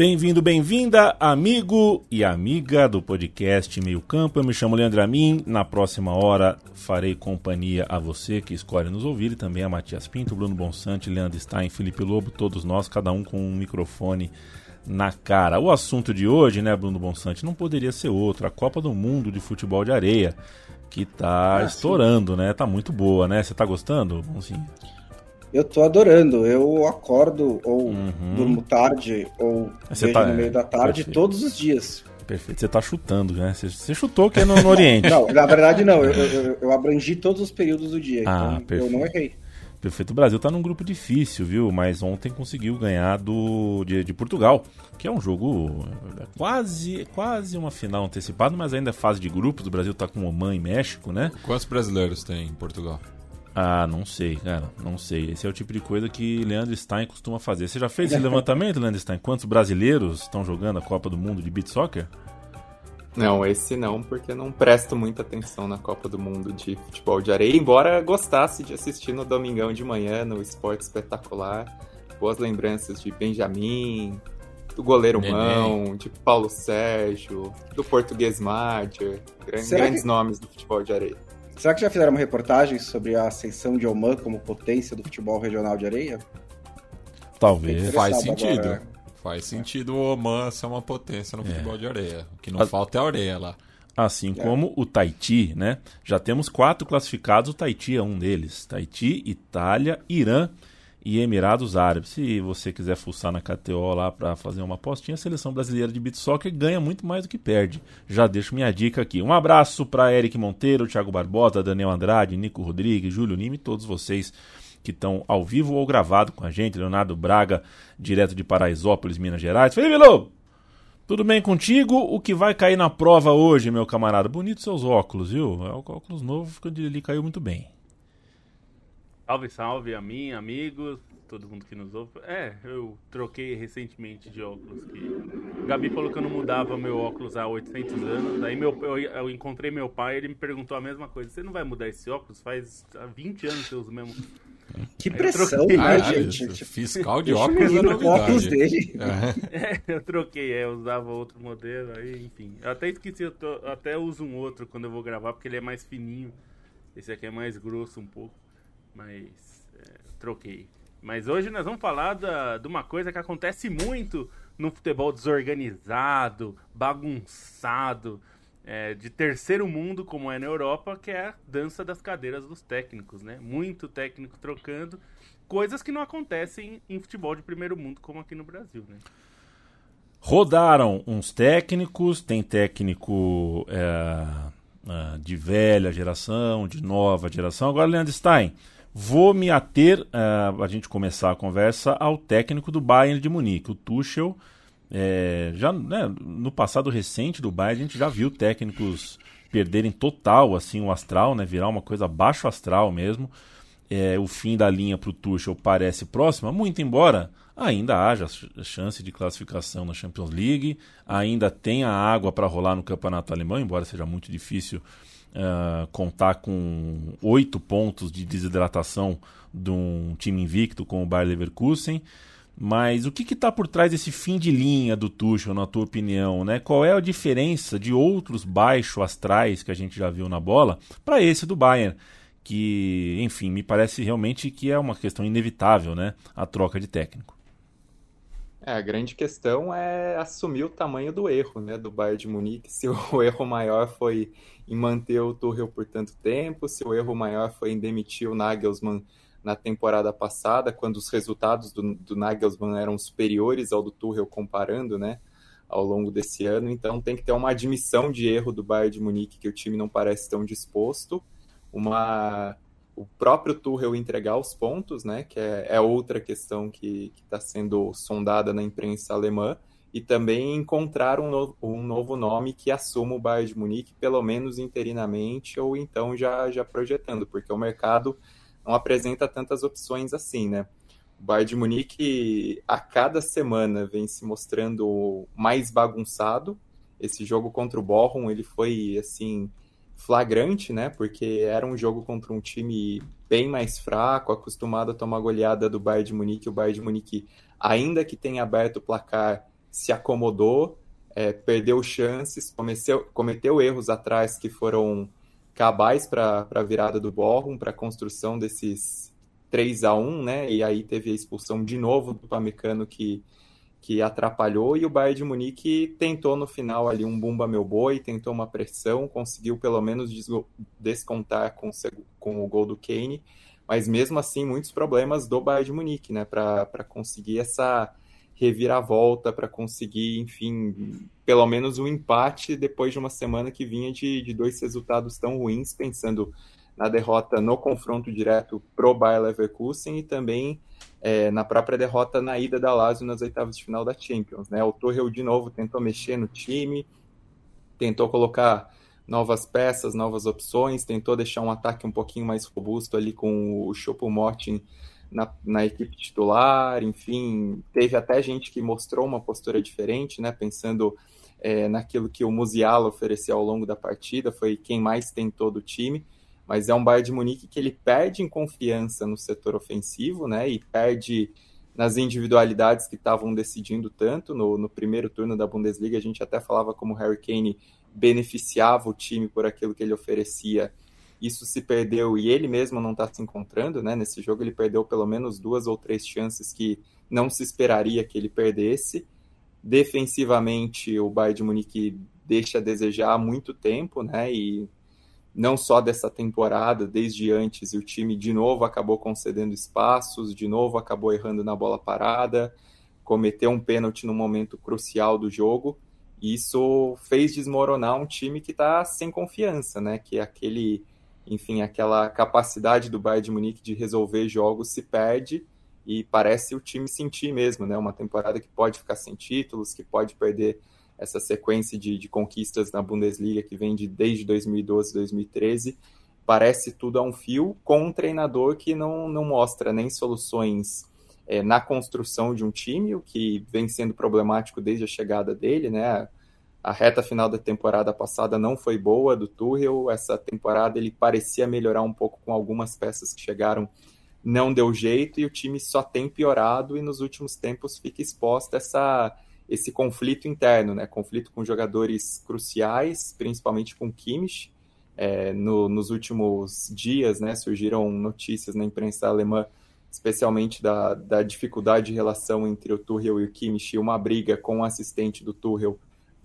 Bem-vindo, bem-vinda, amigo e amiga do podcast Meio Campo. Eu me chamo Leandro Amin. Na próxima hora farei companhia a você que escolhe nos ouvir e também a Matias Pinto, Bruno Bonsante, Leandro Stein, Felipe Lobo, todos nós, cada um com um microfone na cara. O assunto de hoje, né, Bruno Bonsante, não poderia ser outro. A Copa do Mundo de Futebol de Areia, que tá ah, estourando, sim. né? Tá muito boa, né? Você tá gostando, Bonzinho? Eu tô adorando. Eu acordo ou uhum. durmo tarde ou Você vejo tá... no meio da tarde Perfeito. todos os dias. Perfeito. Você tá chutando, né? Você, você chutou que é no, no Oriente. não, na verdade não. Eu, eu, eu, abrangi todos os períodos do dia. Ah, então perfeito. eu não errei. Perfeito. O Brasil tá num grupo difícil, viu? Mas ontem conseguiu ganhar do de, de, Portugal, que é um jogo é quase quase uma final antecipada, mas ainda é fase de grupos. O Brasil tá com Oman e México, né? Quantos brasileiros tem em Portugal? Ah, não sei, cara, não sei. Esse é o tipo de coisa que Leandro Stein costuma fazer. Você já fez esse levantamento, Leandro Stein? Quantos brasileiros estão jogando a Copa do Mundo de Beat Soccer? Não, esse não, porque não presto muita atenção na Copa do Mundo de futebol de areia, embora gostasse de assistir no domingão de manhã no Esporte Espetacular. Boas lembranças de Benjamin, do goleiro Neném. Mão, de Paulo Sérgio, do português Martyr, grandes que... nomes do futebol de areia. Será que já fizeram uma reportagem sobre a ascensão de Oman como potência do futebol regional de areia? Talvez. Faz sentido. Agora. Faz sentido o Oman ser uma potência no é. futebol de areia. O que não a... falta é a areia lá. Assim é. como o Tahiti, né? Já temos quatro classificados, o Tahiti é um deles. Tahiti, Itália, Irã e Emirados Árabes. Se você quiser fuçar na KTO lá para fazer uma apostinha, a seleção brasileira de beat soccer ganha muito mais do que perde. Já deixo minha dica aqui. Um abraço para Eric Monteiro, Thiago Barbosa, Daniel Andrade, Nico Rodrigues, Júlio Lima e todos vocês que estão ao vivo ou gravado com a gente. Leonardo Braga, direto de Paraisópolis, Minas Gerais. Felipe Lobo! Tudo bem contigo? O que vai cair na prova hoje, meu camarada? Bonito seus óculos, viu? É o óculos novo, ele caiu muito bem. Salve, salve a mim, amigos, todo mundo que nos ouve. É, eu troquei recentemente de óculos. Que... O Gabi falou que eu não mudava meu óculos há 800 anos. Daí meu, eu, eu encontrei meu pai ele me perguntou a mesma coisa. Você não vai mudar esse óculos? Faz 20 anos que eu uso mesmo. Que pressão, né, ah, gente? Fiscal de óculos é novidade. óculos dele. É. é. eu troquei, é, eu usava outro modelo, aí, enfim. Eu até esqueci, eu tô, até uso um outro quando eu vou gravar, porque ele é mais fininho. Esse aqui é mais grosso um pouco. Mas é, troquei. Mas hoje nós vamos falar da, de uma coisa que acontece muito no futebol desorganizado, bagunçado, é, de terceiro mundo, como é na Europa, que é a dança das cadeiras dos técnicos, né? Muito técnico trocando, coisas que não acontecem em futebol de primeiro mundo, como aqui no Brasil, né? Rodaram uns técnicos, tem técnico é, é de velha geração, de nova geração. Agora, Leandro Stein, Vou me ater, uh, a gente começar a conversa, ao técnico do Bayern de Munique, o Tuchel. É, já né, no passado recente do Bayern, a gente já viu técnicos perderem total assim o astral, né, virar uma coisa baixo astral mesmo. É, o fim da linha para o Tuchel parece próxima, muito embora ainda haja chance de classificação na Champions League, ainda tenha água para rolar no campeonato alemão, embora seja muito difícil uh, contar com oito pontos de desidratação de um time invicto como o Bayer Leverkusen. Mas o que está por trás desse fim de linha do Tuchel, na tua opinião? Né? Qual é a diferença de outros baixo astrais que a gente já viu na bola para esse do Bayern? Que, enfim, me parece realmente que é uma questão inevitável, né? A troca de técnico. É, a grande questão é assumir o tamanho do erro, né, do Bayern de Munique. Se o erro maior foi em manter o Tuchel por tanto tempo, se o erro maior foi em demitir o Nagelsmann na temporada passada, quando os resultados do, do Nagelsmann eram superiores ao do Tuchel comparando, né, ao longo desse ano. Então tem que ter uma admissão de erro do Bayern de Munique que o time não parece tão disposto, uma o próprio Tuchel entregar os pontos, né, que é, é outra questão que está sendo sondada na imprensa alemã, e também encontrar um novo, um novo nome que assuma o Bayern de Munique, pelo menos interinamente, ou então já, já projetando, porque o mercado não apresenta tantas opções assim, né? O Bayern de Munique, a cada semana, vem se mostrando mais bagunçado. Esse jogo contra o Bochum, ele foi, assim, flagrante, né? Porque era um jogo contra um time bem mais fraco, acostumado a tomar goleada do Bayern de Munique. O Bayern de Munique, ainda que tenha aberto o placar, se acomodou, é, perdeu chances, cometeu, cometeu erros atrás que foram cabais para a virada do Bochum, para a construção desses 3 a 1 né? E aí teve a expulsão de novo do Pamecano que, que atrapalhou. E o Bayern de Munique tentou no final ali um bumba meu boi, tentou uma pressão, conseguiu pelo menos descontar com, com o gol do Kane. Mas mesmo assim, muitos problemas do Bayern de Munique, né? Para conseguir essa reviravolta, para conseguir, enfim, pelo menos um empate depois de uma semana que vinha de, de dois resultados tão ruins, pensando na derrota no confronto direto pro Bayer Leverkusen e também é, na própria derrota na ida da Lazio nas oitavas de final da Champions. Né? O Torrell de novo tentou mexer no time, tentou colocar novas peças, novas opções, tentou deixar um ataque um pouquinho mais robusto ali com o Choupo-Moting na, na, equipe titular, enfim, teve até gente que mostrou uma postura diferente, né, pensando é, naquilo que o Musiala ofereceu ao longo da partida, foi quem mais tentou do time, mas é um Bayern de Munique que ele perde em confiança no setor ofensivo, né? E perde nas individualidades que estavam decidindo tanto. No, no primeiro turno da Bundesliga, a gente até falava como o Harry Kane beneficiava o time por aquilo que ele oferecia. Isso se perdeu e ele mesmo não está se encontrando, né? Nesse jogo ele perdeu pelo menos duas ou três chances que não se esperaria que ele perdesse. Defensivamente, o Bayern de Munique deixa a desejar há muito tempo, né? E não só dessa temporada, desde antes, e o time de novo acabou concedendo espaços, de novo acabou errando na bola parada, cometeu um pênalti no momento crucial do jogo, e isso fez desmoronar um time que está sem confiança, né? Que é aquele, enfim, aquela capacidade do Bayern de Munique de resolver jogos se perde e parece o time sentir mesmo, né? Uma temporada que pode ficar sem títulos, que pode perder essa sequência de, de conquistas na Bundesliga que vem de, desde 2012, 2013, parece tudo a um fio com um treinador que não, não mostra nem soluções é, na construção de um time, o que vem sendo problemático desde a chegada dele, né? A reta final da temporada passada não foi boa do Tuchel, essa temporada ele parecia melhorar um pouco com algumas peças que chegaram, não deu jeito e o time só tem piorado e nos últimos tempos fica exposta essa esse conflito interno, né? Conflito com jogadores cruciais, principalmente com Kimmich. É, no, nos últimos dias, né, surgiram notícias na imprensa alemã, especialmente da, da dificuldade de relação entre o Tuchel e o Kimmich, uma briga com o assistente do Tuchel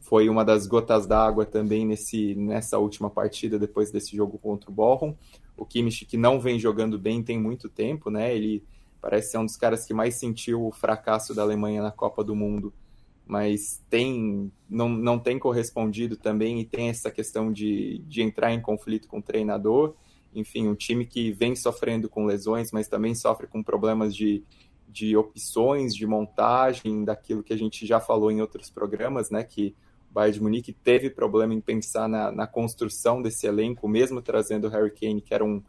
foi uma das gotas d'água também nesse, nessa última partida, depois desse jogo contra o Bochum. O Kimmich, que não vem jogando bem tem muito tempo, né? Ele parece ser um dos caras que mais sentiu o fracasso da Alemanha na Copa do Mundo mas tem não, não tem correspondido também e tem essa questão de, de entrar em conflito com o treinador. Enfim, um time que vem sofrendo com lesões, mas também sofre com problemas de, de opções, de montagem, daquilo que a gente já falou em outros programas, né? Que o Bayern de Munique teve problema em pensar na, na construção desse elenco, mesmo trazendo o Harry Kane, que era um,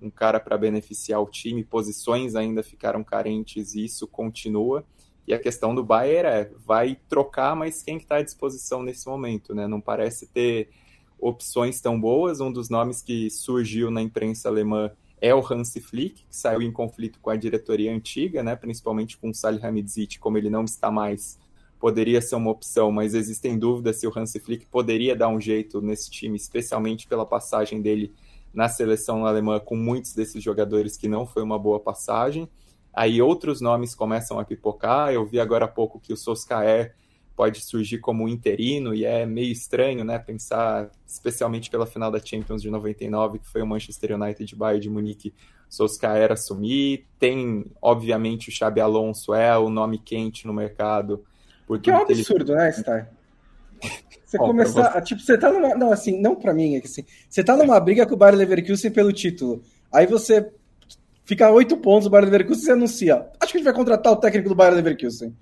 um cara para beneficiar o time, posições ainda ficaram carentes e isso continua. E a questão do Bayern é, vai trocar, mas quem está à disposição nesse momento, né? Não parece ter opções tão boas. Um dos nomes que surgiu na imprensa alemã é o Hansi Flick, que saiu em conflito com a diretoria antiga, né? Principalmente com o Salihamidzic, como ele não está mais, poderia ser uma opção, mas existem dúvidas se o Hansi Flick poderia dar um jeito nesse time, especialmente pela passagem dele na seleção alemã com muitos desses jogadores que não foi uma boa passagem. Aí outros nomes começam a pipocar. Eu vi agora há pouco que o Soscaer pode surgir como interino e é meio estranho, né, pensar, especialmente pela final da Champions de 99, que foi o Manchester United de Bayern de Munique, Soscaer assumir. Tem, obviamente, o Xabi Alonso é o nome quente no mercado. Porque que é um absurdo, ele... né, Star? Você Bom, começar, você... tipo, você tá numa, não, assim, não para mim, é que assim, você tá numa briga com o Bayern Leverkusen pelo título. Aí você Fica oito pontos o Bayern Leverkusen e anuncia. Acho que a gente vai contratar o técnico do Bayern Leverkusen.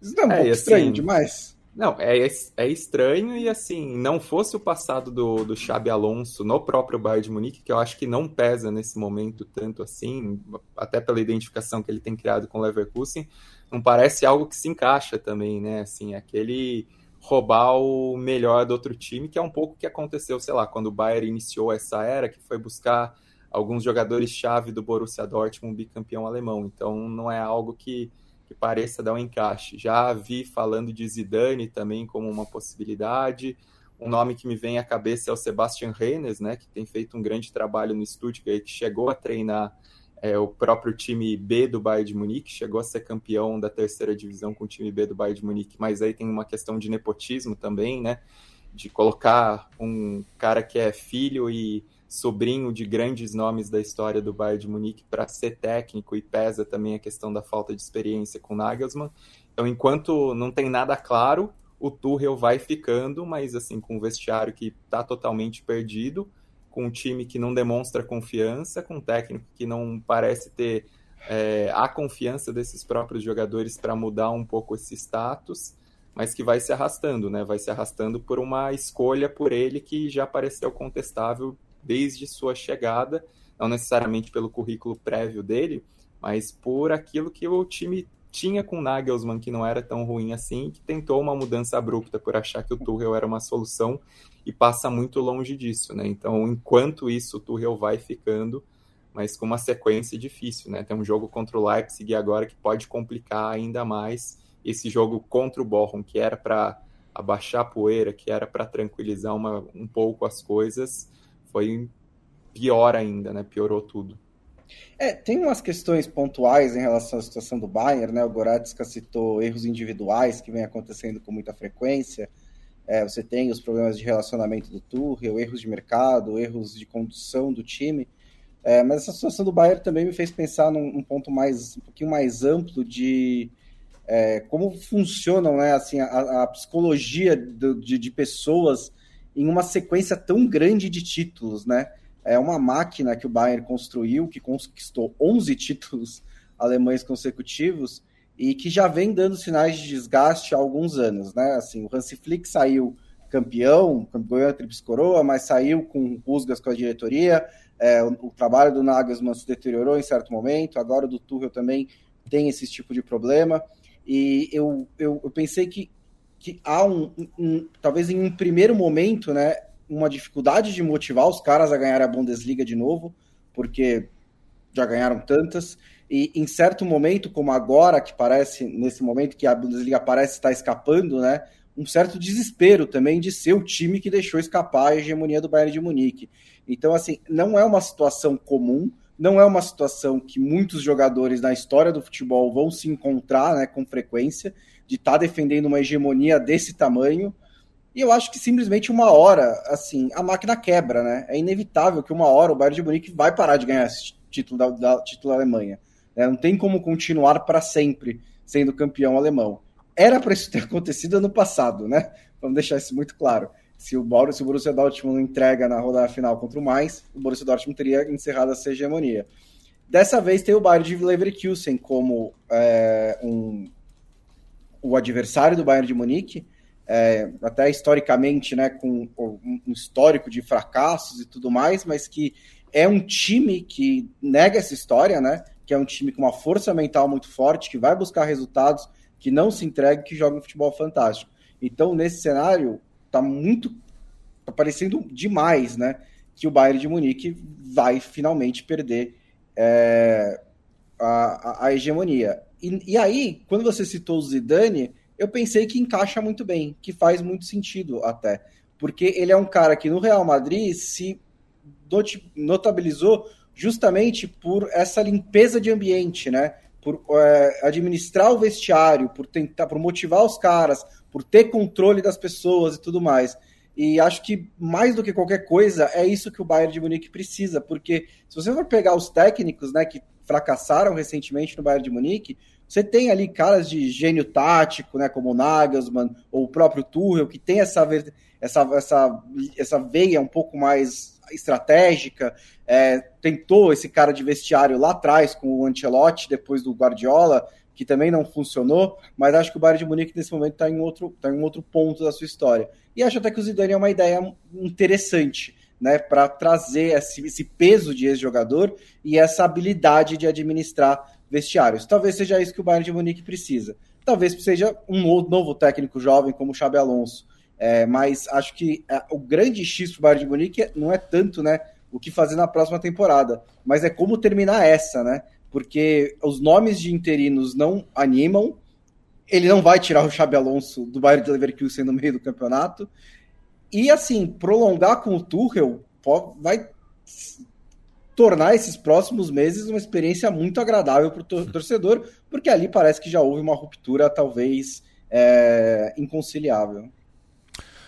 Isso não é um é, pouco assim, estranho demais? Não, é, é estranho e assim, não fosse o passado do, do Xabi Alonso no próprio Bayern de Munique, que eu acho que não pesa nesse momento tanto assim, até pela identificação que ele tem criado com o Leverkusen, não parece algo que se encaixa também, né? Assim, aquele roubar o melhor do outro time, que é um pouco o que aconteceu, sei lá, quando o Bayern iniciou essa era, que foi buscar alguns jogadores-chave do Borussia Dortmund, bicampeão alemão. Então, não é algo que que pareça dar um encaixe. Já vi falando de Zidane também como uma possibilidade. Um nome que me vem à cabeça é o Sebastian Reines, né, que tem feito um grande trabalho no Stuttgart, que chegou a treinar é, o próprio time B do Bayern de Munique, chegou a ser campeão da terceira divisão com o time B do Bayern de Munique, mas aí tem uma questão de nepotismo também, né, de colocar um cara que é filho e sobrinho de grandes nomes da história do Bayern de Munique para ser técnico e pesa também a questão da falta de experiência com Nagelsmann. Então, enquanto não tem nada claro, o Tuchel vai ficando, mas assim com um vestiário que está totalmente perdido, com um time que não demonstra confiança, com um técnico que não parece ter é, a confiança desses próprios jogadores para mudar um pouco esse status, mas que vai se arrastando, né? Vai se arrastando por uma escolha por ele que já pareceu contestável desde sua chegada, não necessariamente pelo currículo prévio dele, mas por aquilo que o time tinha com Nagelsmann, que não era tão ruim assim, que tentou uma mudança abrupta por achar que o Tuchel era uma solução e passa muito longe disso, né? Então, enquanto isso, o Tuchel vai ficando, mas com uma sequência difícil, né? Tem um jogo contra o Leipzig agora que pode complicar ainda mais esse jogo contra o Bochum, que era para abaixar a poeira, que era para tranquilizar uma, um pouco as coisas, foi pior ainda, né? Piorou tudo. É, tem umas questões pontuais em relação à situação do Bayern, né? O Goretzka citou erros individuais que vem acontecendo com muita frequência. É, você tem os problemas de relacionamento do Tuchel, erros de mercado, erros de condução do time. É, mas essa situação do Bayern também me fez pensar num, num ponto mais um pouquinho mais amplo de é, como funcionam né, assim, a, a psicologia do, de, de pessoas em uma sequência tão grande de títulos, né? É uma máquina que o Bayern construiu, que conquistou 11 títulos alemães consecutivos e que já vem dando sinais de desgaste há alguns anos, né? Assim, o Hansi Flick saiu campeão, ganhou a Trips Coroa, mas saiu com rusgas com a diretoria. É, o, o, trabalho do Nagelsmann se deteriorou em certo momento. Agora o do Tuchel também tem esse tipo de problema. E eu, eu, eu pensei que que há um, um, talvez em um primeiro momento, né, uma dificuldade de motivar os caras a ganhar a Bundesliga de novo, porque já ganharam tantas, e em certo momento, como agora, que parece, nesse momento que a Bundesliga parece estar escapando, né, um certo desespero também de ser o time que deixou escapar a hegemonia do Bayern de Munique. Então, assim, não é uma situação comum, não é uma situação que muitos jogadores na história do futebol vão se encontrar né, com frequência, de estar tá defendendo uma hegemonia desse tamanho. E eu acho que simplesmente uma hora, assim, a máquina quebra, né? É inevitável que uma hora o Bayern de Munique vai parar de ganhar esse título da, da título da Alemanha. Né? Não tem como continuar para sempre sendo campeão alemão. Era para isso ter acontecido ano passado, né? Vamos deixar isso muito claro. Se o, Borussia, se o Borussia Dortmund não entrega na rodada final contra o Mainz, o Borussia Dortmund teria encerrado essa hegemonia. Dessa vez tem o Bayern de Leverkusen como é, um, o adversário do Bayern de Munique, é, até historicamente, né, com um histórico de fracassos e tudo mais, mas que é um time que nega essa história, né, que é um time com uma força mental muito forte, que vai buscar resultados, que não se entrega, que joga um futebol fantástico. Então, nesse cenário, tá muito, tá parecendo demais, né, que o Bayern de Munique vai finalmente perder é, a, a, a hegemonia. E, e aí, quando você citou o Zidane, eu pensei que encaixa muito bem, que faz muito sentido até. Porque ele é um cara que no Real Madrid se notabilizou justamente por essa limpeza de ambiente, né? Por é, administrar o vestiário, por tentar, por motivar os caras, por ter controle das pessoas e tudo mais. E acho que mais do que qualquer coisa é isso que o Bayern de Munique precisa, porque se você for pegar os técnicos, né, que fracassaram recentemente no Bayern de Munique, você tem ali caras de gênio tático, né, como o Nagelsmann ou o próprio Tuchel, que tem essa, essa, essa, essa veia um pouco mais estratégica. É, tentou esse cara de vestiário lá atrás com o Ancelotti, depois do Guardiola, que também não funcionou, mas acho que o Bayern de Munique nesse momento está em, outro, tá em outro ponto da sua história. E acho até que o Zidane é uma ideia interessante, né, para trazer esse, esse, peso de ex-jogador e essa habilidade de administrar vestiários. Talvez seja isso que o Bayern de Munique precisa. Talvez seja um novo técnico jovem como o Xabi Alonso. É, mas acho que é, o grande X para o Bayern de Munique não é tanto né, o que fazer na próxima temporada, mas é como terminar essa, né? Porque os nomes de interinos não animam, ele não vai tirar o Xabi Alonso do Bayern de Leverkusen no meio do campeonato, e assim, prolongar com o Tuchel vai tornar esses próximos meses uma experiência muito agradável para o torcedor, porque ali parece que já houve uma ruptura talvez é, inconciliável.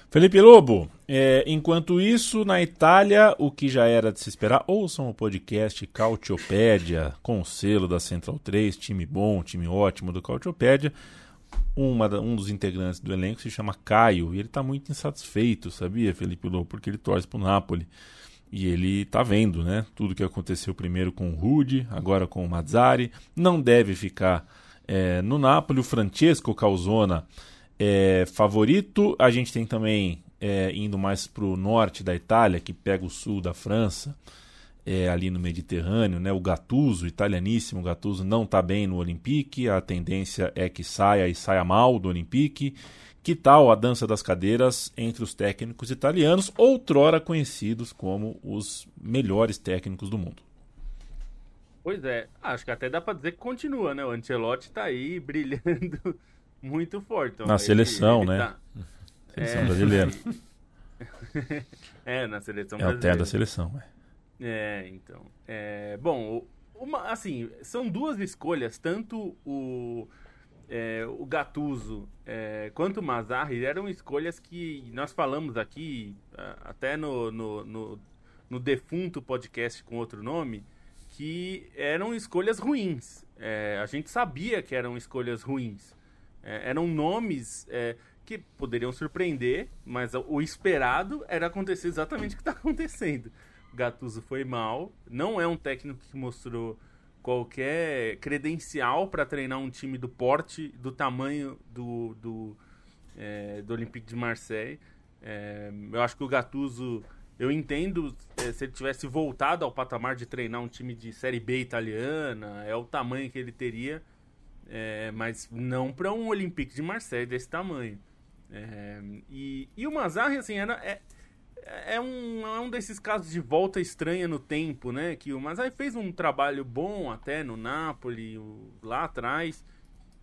Felipe Lobo, é, enquanto isso, na Itália, o que já era de se esperar, ouçam o podcast Cautiopédia, com o selo da Central 3, time bom, time ótimo do Cautiopédia. Uma, um dos integrantes do elenco se chama Caio, e ele está muito insatisfeito, sabia, Felipe Lobo, porque ele torce para o Napoli. E ele está vendo, né? Tudo que aconteceu primeiro com o Rude, agora com o Mazzari. Não deve ficar é, no Napoli. O Francesco Calzona é favorito. A gente tem também, é, indo mais para o norte da Itália, que pega o sul da França, é, ali no Mediterrâneo, né? O Gattuso, italianíssimo Gattuso, não está bem no Olympique. A tendência é que saia e saia mal do Olympique. Que tal a dança das cadeiras entre os técnicos italianos, outrora conhecidos como os melhores técnicos do mundo? Pois é, acho que até dá para dizer que continua, né? O Ancelotti está aí brilhando muito forte. Então, na ele, seleção, ele né? Tá... Seleção é... brasileira. é, na seleção é brasileira. É o da seleção, é. É, então. É, bom, uma, assim, são duas escolhas, tanto o é, o Gattuso é, quanto o Mazarri eram escolhas que nós falamos aqui, até no, no, no, no, defunto podcast com outro nome, que eram escolhas ruins. É, a gente sabia que eram escolhas ruins. É, eram nomes é, que poderiam surpreender, mas o esperado era acontecer exatamente o que está acontecendo. O Gattuso foi mal, não é um técnico que mostrou qualquer credencial para treinar um time do porte, do tamanho do, do, é, do Olympique de Marseille. É, eu acho que o Gattuso, eu entendo é, se ele tivesse voltado ao patamar de treinar um time de Série B italiana, é o tamanho que ele teria, é, mas não para um Olympique de Marseille desse tamanho. É, e, e o Mazarri, assim, era, é, é um, é um desses casos de volta estranha no tempo, né? Que o Masai fez um trabalho bom até no Napoli, lá atrás.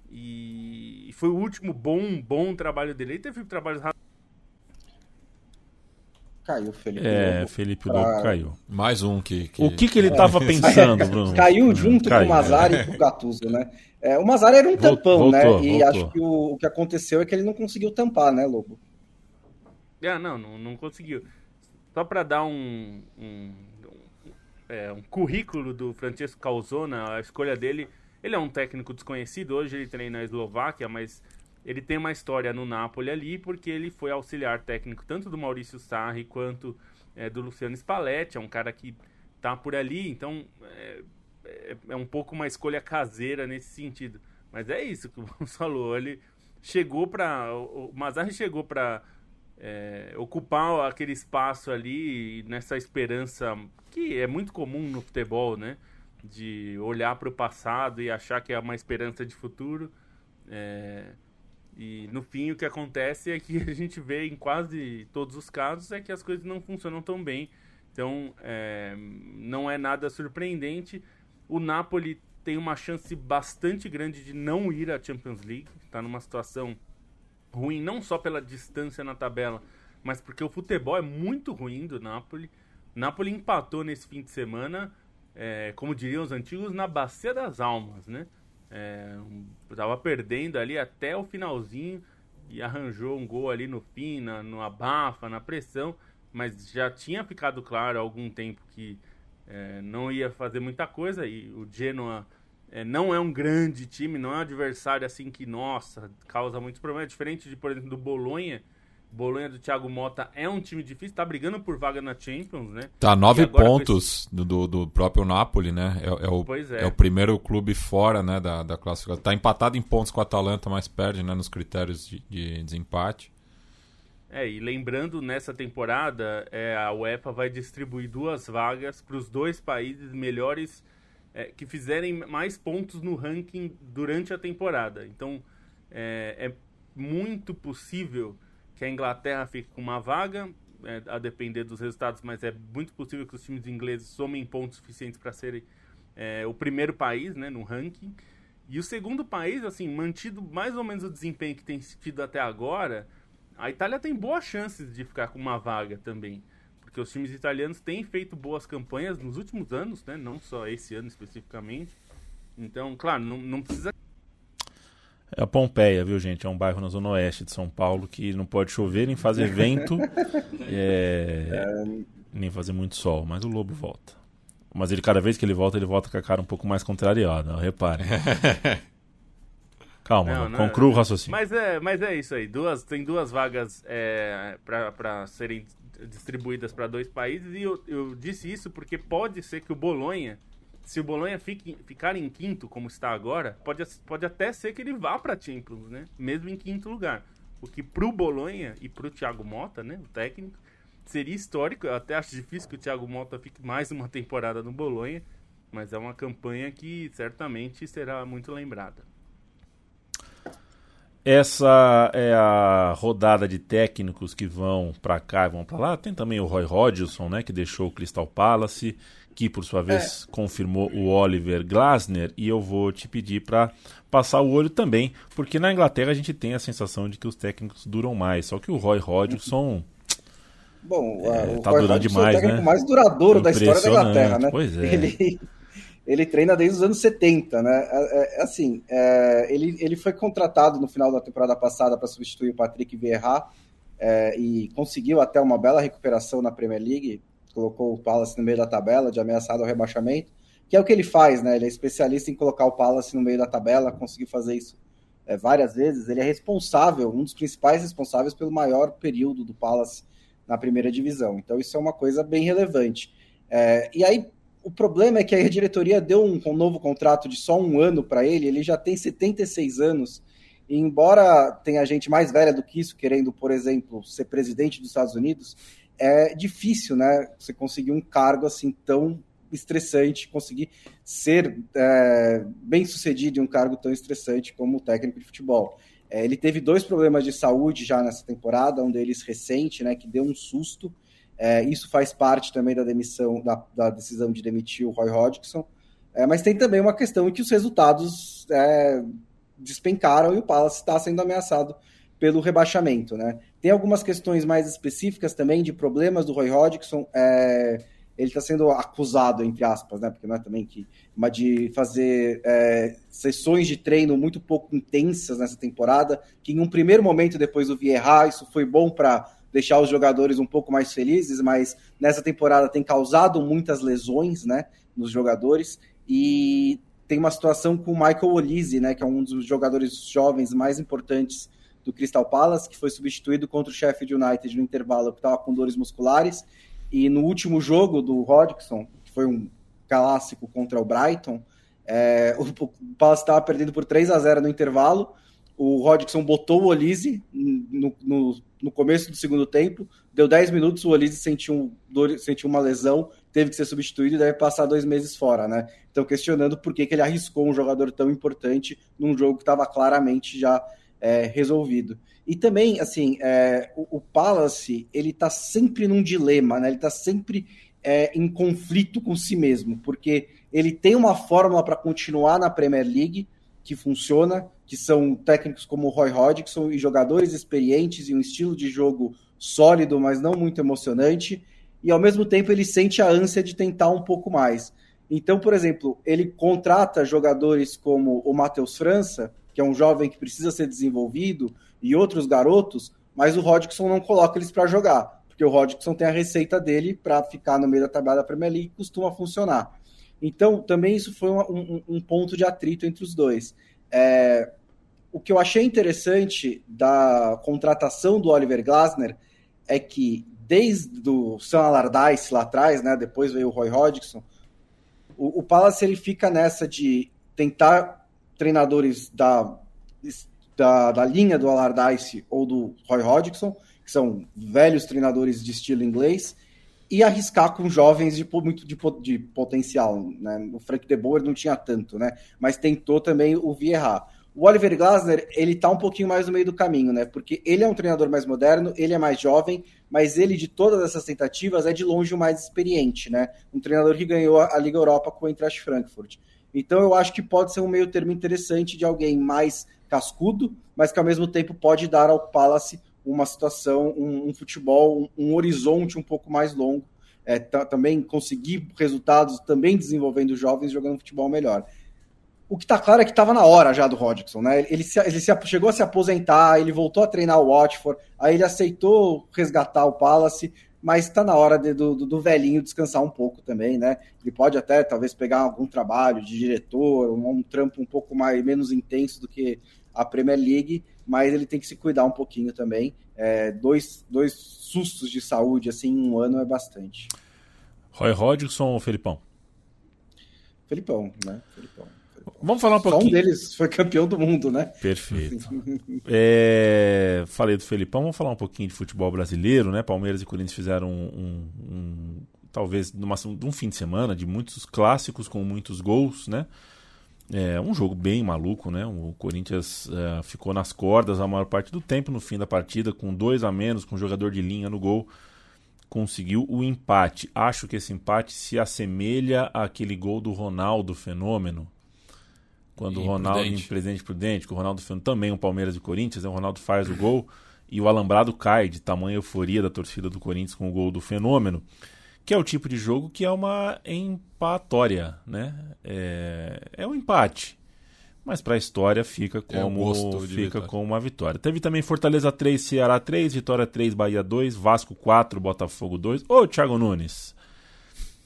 E foi o último bom, bom trabalho dele. Ele teve trabalhos Caiu o Felipe É, Lobo Felipe pra... Lobo caiu. Mais um que. que... O que, que ele estava é. pensando, Bruno? Caiu junto caiu. com o Mazari e com o Gattuso, né? É, o Mazari era um tampão, né? voltou, né? E voltou. acho que o, o que aconteceu é que ele não conseguiu tampar, né, Lobo? Ah, não, não, não conseguiu. Só para dar um, um, é, um, currículo do Francesco Calzona, a escolha dele, ele é um técnico desconhecido, hoje ele treina na Eslováquia, mas ele tem uma história no Napoli ali, porque ele foi auxiliar técnico tanto do Maurício Sarri quanto é, do Luciano Spalletti, é um cara que tá por ali, então é, é, é um pouco uma escolha caseira nesse sentido. Mas é isso que o Vamos falou, ele chegou para o Mazarri chegou para é, ocupar aquele espaço ali nessa esperança que é muito comum no futebol, né? De olhar para o passado e achar que é uma esperança de futuro. É, e no fim o que acontece é que a gente vê em quase todos os casos é que as coisas não funcionam tão bem. Então é, não é nada surpreendente. O Napoli tem uma chance bastante grande de não ir à Champions League. Está numa situação ruim não só pela distância na tabela, mas porque o futebol é muito ruim do Napoli. Napoli empatou nesse fim de semana, é, como diriam os antigos, na bacia das almas, né? É, tava perdendo ali até o finalzinho e arranjou um gol ali no fim, na, no abafa, na pressão, mas já tinha ficado claro há algum tempo que é, não ia fazer muita coisa e o Genoa é, não é um grande time, não é um adversário assim que, nossa, causa muitos problemas. Diferente de, por exemplo, do Bolonha, Bolonha do Thiago Mota é um time difícil, tá brigando por vaga na Champions, né? Tá nove pontos do, do próprio Napoli, né? É, é o, é. é. o primeiro clube fora né, da, da classificação. Tá empatado em pontos com a Atalanta, mas perde né, nos critérios de, de desempate. É, e lembrando, nessa temporada, é, a UEFA vai distribuir duas vagas para os dois países melhores é, que fizerem mais pontos no ranking durante a temporada. Então, é, é muito possível que a Inglaterra fique com uma vaga, é, a depender dos resultados, mas é muito possível que os times ingleses somem pontos suficientes para serem é, o primeiro país né, no ranking. E o segundo país, assim, mantido mais ou menos o desempenho que tem tido até agora, a Itália tem boas chances de ficar com uma vaga também. Porque os times italianos têm feito boas campanhas nos últimos anos, né? Não só esse ano especificamente. Então, claro, não, não precisa é a Pompeia, viu, gente? É um bairro na zona oeste de São Paulo que não pode chover nem fazer vento, é... É... nem fazer muito sol, mas o lobo volta. Mas ele, cada vez que ele volta, ele volta com a cara um pouco mais contrariada, repare. Calma, não, não, conclua o raciocínio. Mas é, mas é isso aí. Duas, tem duas vagas é, para serem distribuídas para dois países, e eu, eu disse isso porque pode ser que o Bolonha se o Bolonha fique, ficar em quinto, como está agora, pode, pode até ser que ele vá para Champions, né? Mesmo em quinto lugar. O que pro Bolonha e pro Thiago Mota, né, o técnico, seria histórico. Eu até acho difícil que o Thiago Mota fique mais uma temporada no Bolonha, mas é uma campanha que certamente será muito lembrada. Essa é a rodada de técnicos que vão para cá e vão para lá. Tem também o Roy Hodgson, né, que deixou o Crystal Palace que por sua vez é. confirmou o Oliver Glasner, e eu vou te pedir para passar o olho também, porque na Inglaterra a gente tem a sensação de que os técnicos duram mais, só que o Roy Hodgson Bom, é, o tá Roy durando Hodgson demais, é o técnico né? mais duradouro da história da Inglaterra, né? Pois é. Ele, ele treina desde os anos 70, né? É, é, é, assim, é, ele, ele foi contratado no final da temporada passada para substituir o Patrick Vieira é, e conseguiu até uma bela recuperação na Premier League colocou o Palace no meio da tabela, de ameaçado ao rebaixamento, que é o que ele faz, né? Ele é especialista em colocar o Palace no meio da tabela, conseguiu fazer isso é, várias vezes. Ele é responsável, um dos principais responsáveis pelo maior período do Palace na primeira divisão. Então, isso é uma coisa bem relevante. E aí, o problema é que a diretoria deu um, um novo contrato de só um ano para ele, ele já tem 76 anos. E embora tenha gente mais velha do que isso, querendo, por exemplo, ser presidente dos Estados Unidos, é difícil, né? Você conseguir um cargo assim tão estressante, conseguir ser é, bem sucedido em um cargo tão estressante como técnico de futebol. É, ele teve dois problemas de saúde já nessa temporada, um deles recente, né, que deu um susto. É, isso faz parte também da demissão, da, da decisão de demitir o Roy Hodgson. É, mas tem também uma questão em que os resultados é, despencaram e o Palace está sendo ameaçado pelo rebaixamento, né? Tem algumas questões mais específicas também de problemas do Roy Hodgson. É, ele está sendo acusado, entre aspas, né? Porque não é também que. De fazer é, sessões de treino muito pouco intensas nessa temporada, que em um primeiro momento, depois do Vieira, isso foi bom para deixar os jogadores um pouco mais felizes, mas nessa temporada tem causado muitas lesões, né? Nos jogadores. E tem uma situação com o Michael Olise, né? Que é um dos jogadores jovens mais importantes do Crystal Palace, que foi substituído contra o Sheffield United no intervalo, que estava com dores musculares. E no último jogo do Hodgson, que foi um clássico contra o Brighton, é, o, Palace estava perdendo por 3 a 0 no intervalo. O Hodgson botou o Olise no, no, no, começo do segundo tempo, deu 10 minutos, o Olise sentiu, sentiu uma lesão, teve que ser substituído e deve passar dois meses fora, né? Então, questionando por que, que ele arriscou um jogador tão importante num jogo que estava claramente já é, resolvido. E também, assim, é, o, o, Palace, ele está sempre num dilema, né? Ele está sempre é, em conflito com si mesmo, porque ele tem uma fórmula para continuar na Premier League que funciona, que são técnicos como o Roy Hodgson e jogadores experientes e um estilo de jogo sólido, mas não muito emocionante, e ao mesmo tempo ele sente a ânsia de tentar um pouco mais. Então, por exemplo, ele contrata jogadores como o Matheus França, que é um jovem que precisa ser desenvolvido, e outros garotos, mas o Rodgson não coloca eles para jogar, porque o Rodgson tem a receita dele para ficar no meio da tabela da Premier League e costuma funcionar. Então, também isso foi um, um, um ponto de atrito entre os dois. É, o que eu achei interessante da contratação do Oliver Glasner é que desde o Sam Allardyce lá atrás, né, depois veio o Roy Hodgson, o, o Palace ele fica nessa de tentar treinadores da, da, da linha do Allardyce ou do Roy Hodgson, que são velhos treinadores de estilo inglês, e arriscar com jovens de muito de, de potencial. Né? O Frank de Boer não tinha tanto, né? mas tentou também o Vieira. O Oliver Glasner, ele tá um pouquinho mais no meio do caminho, né? Porque ele é um treinador mais moderno, ele é mais jovem, mas ele, de todas essas tentativas, é de longe o mais experiente, né? Um treinador que ganhou a Liga Europa com o Eintracht Frankfurt. Então eu acho que pode ser um meio termo interessante de alguém mais cascudo, mas que ao mesmo tempo pode dar ao Palace uma situação, um, um futebol, um, um, horizonte um pouco mais longo. É, também conseguir resultados, também desenvolvendo jovens, jogando futebol melhor. O que está claro é que estava na hora já do Rodgson, né? Ele, se, ele se, chegou a se aposentar, ele voltou a treinar o Watford, aí ele aceitou resgatar o Palace, mas está na hora de, do, do, velhinho descansar um pouco também, né? Ele pode até talvez pegar algum trabalho de diretor, um, um trampo um pouco mais menos intenso do que a Premier League, mas ele tem que se cuidar um pouquinho também. É, dois, dois sustos de saúde assim em um ano é bastante. Roy Hodgson ou Felipão? Felipão, né? Felipão. Vamos falar um pouquinho. Só um deles foi campeão do mundo, né? Perfeito. é, falei do Felipão, vamos falar um pouquinho de futebol brasileiro, né? Palmeiras e Corinthians fizeram um, um, um talvez numa, um fim de semana de muitos clássicos com muitos gols, né? É um jogo bem maluco, né? O Corinthians é, ficou nas cordas a maior parte do tempo no fim da partida, com dois a menos, com um jogador de linha no gol, conseguiu o empate. Acho que esse empate se assemelha àquele gol do Ronaldo Fenômeno, quando o Ronaldo, em Presidente Prudente, que o Ronaldo Fenômeno também um Palmeiras e Corinthians, né? o Ronaldo faz o gol e o alambrado cai de tamanha euforia da torcida do Corinthians com o gol do Fenômeno que é o tipo de jogo que é uma empatória, né? É, é um empate. Mas para a história fica é como é fica com uma vitória. Teve também Fortaleza 3, Ceará 3, Vitória 3, Bahia 2, Vasco 4, Botafogo 2. Ô, Thiago Nunes,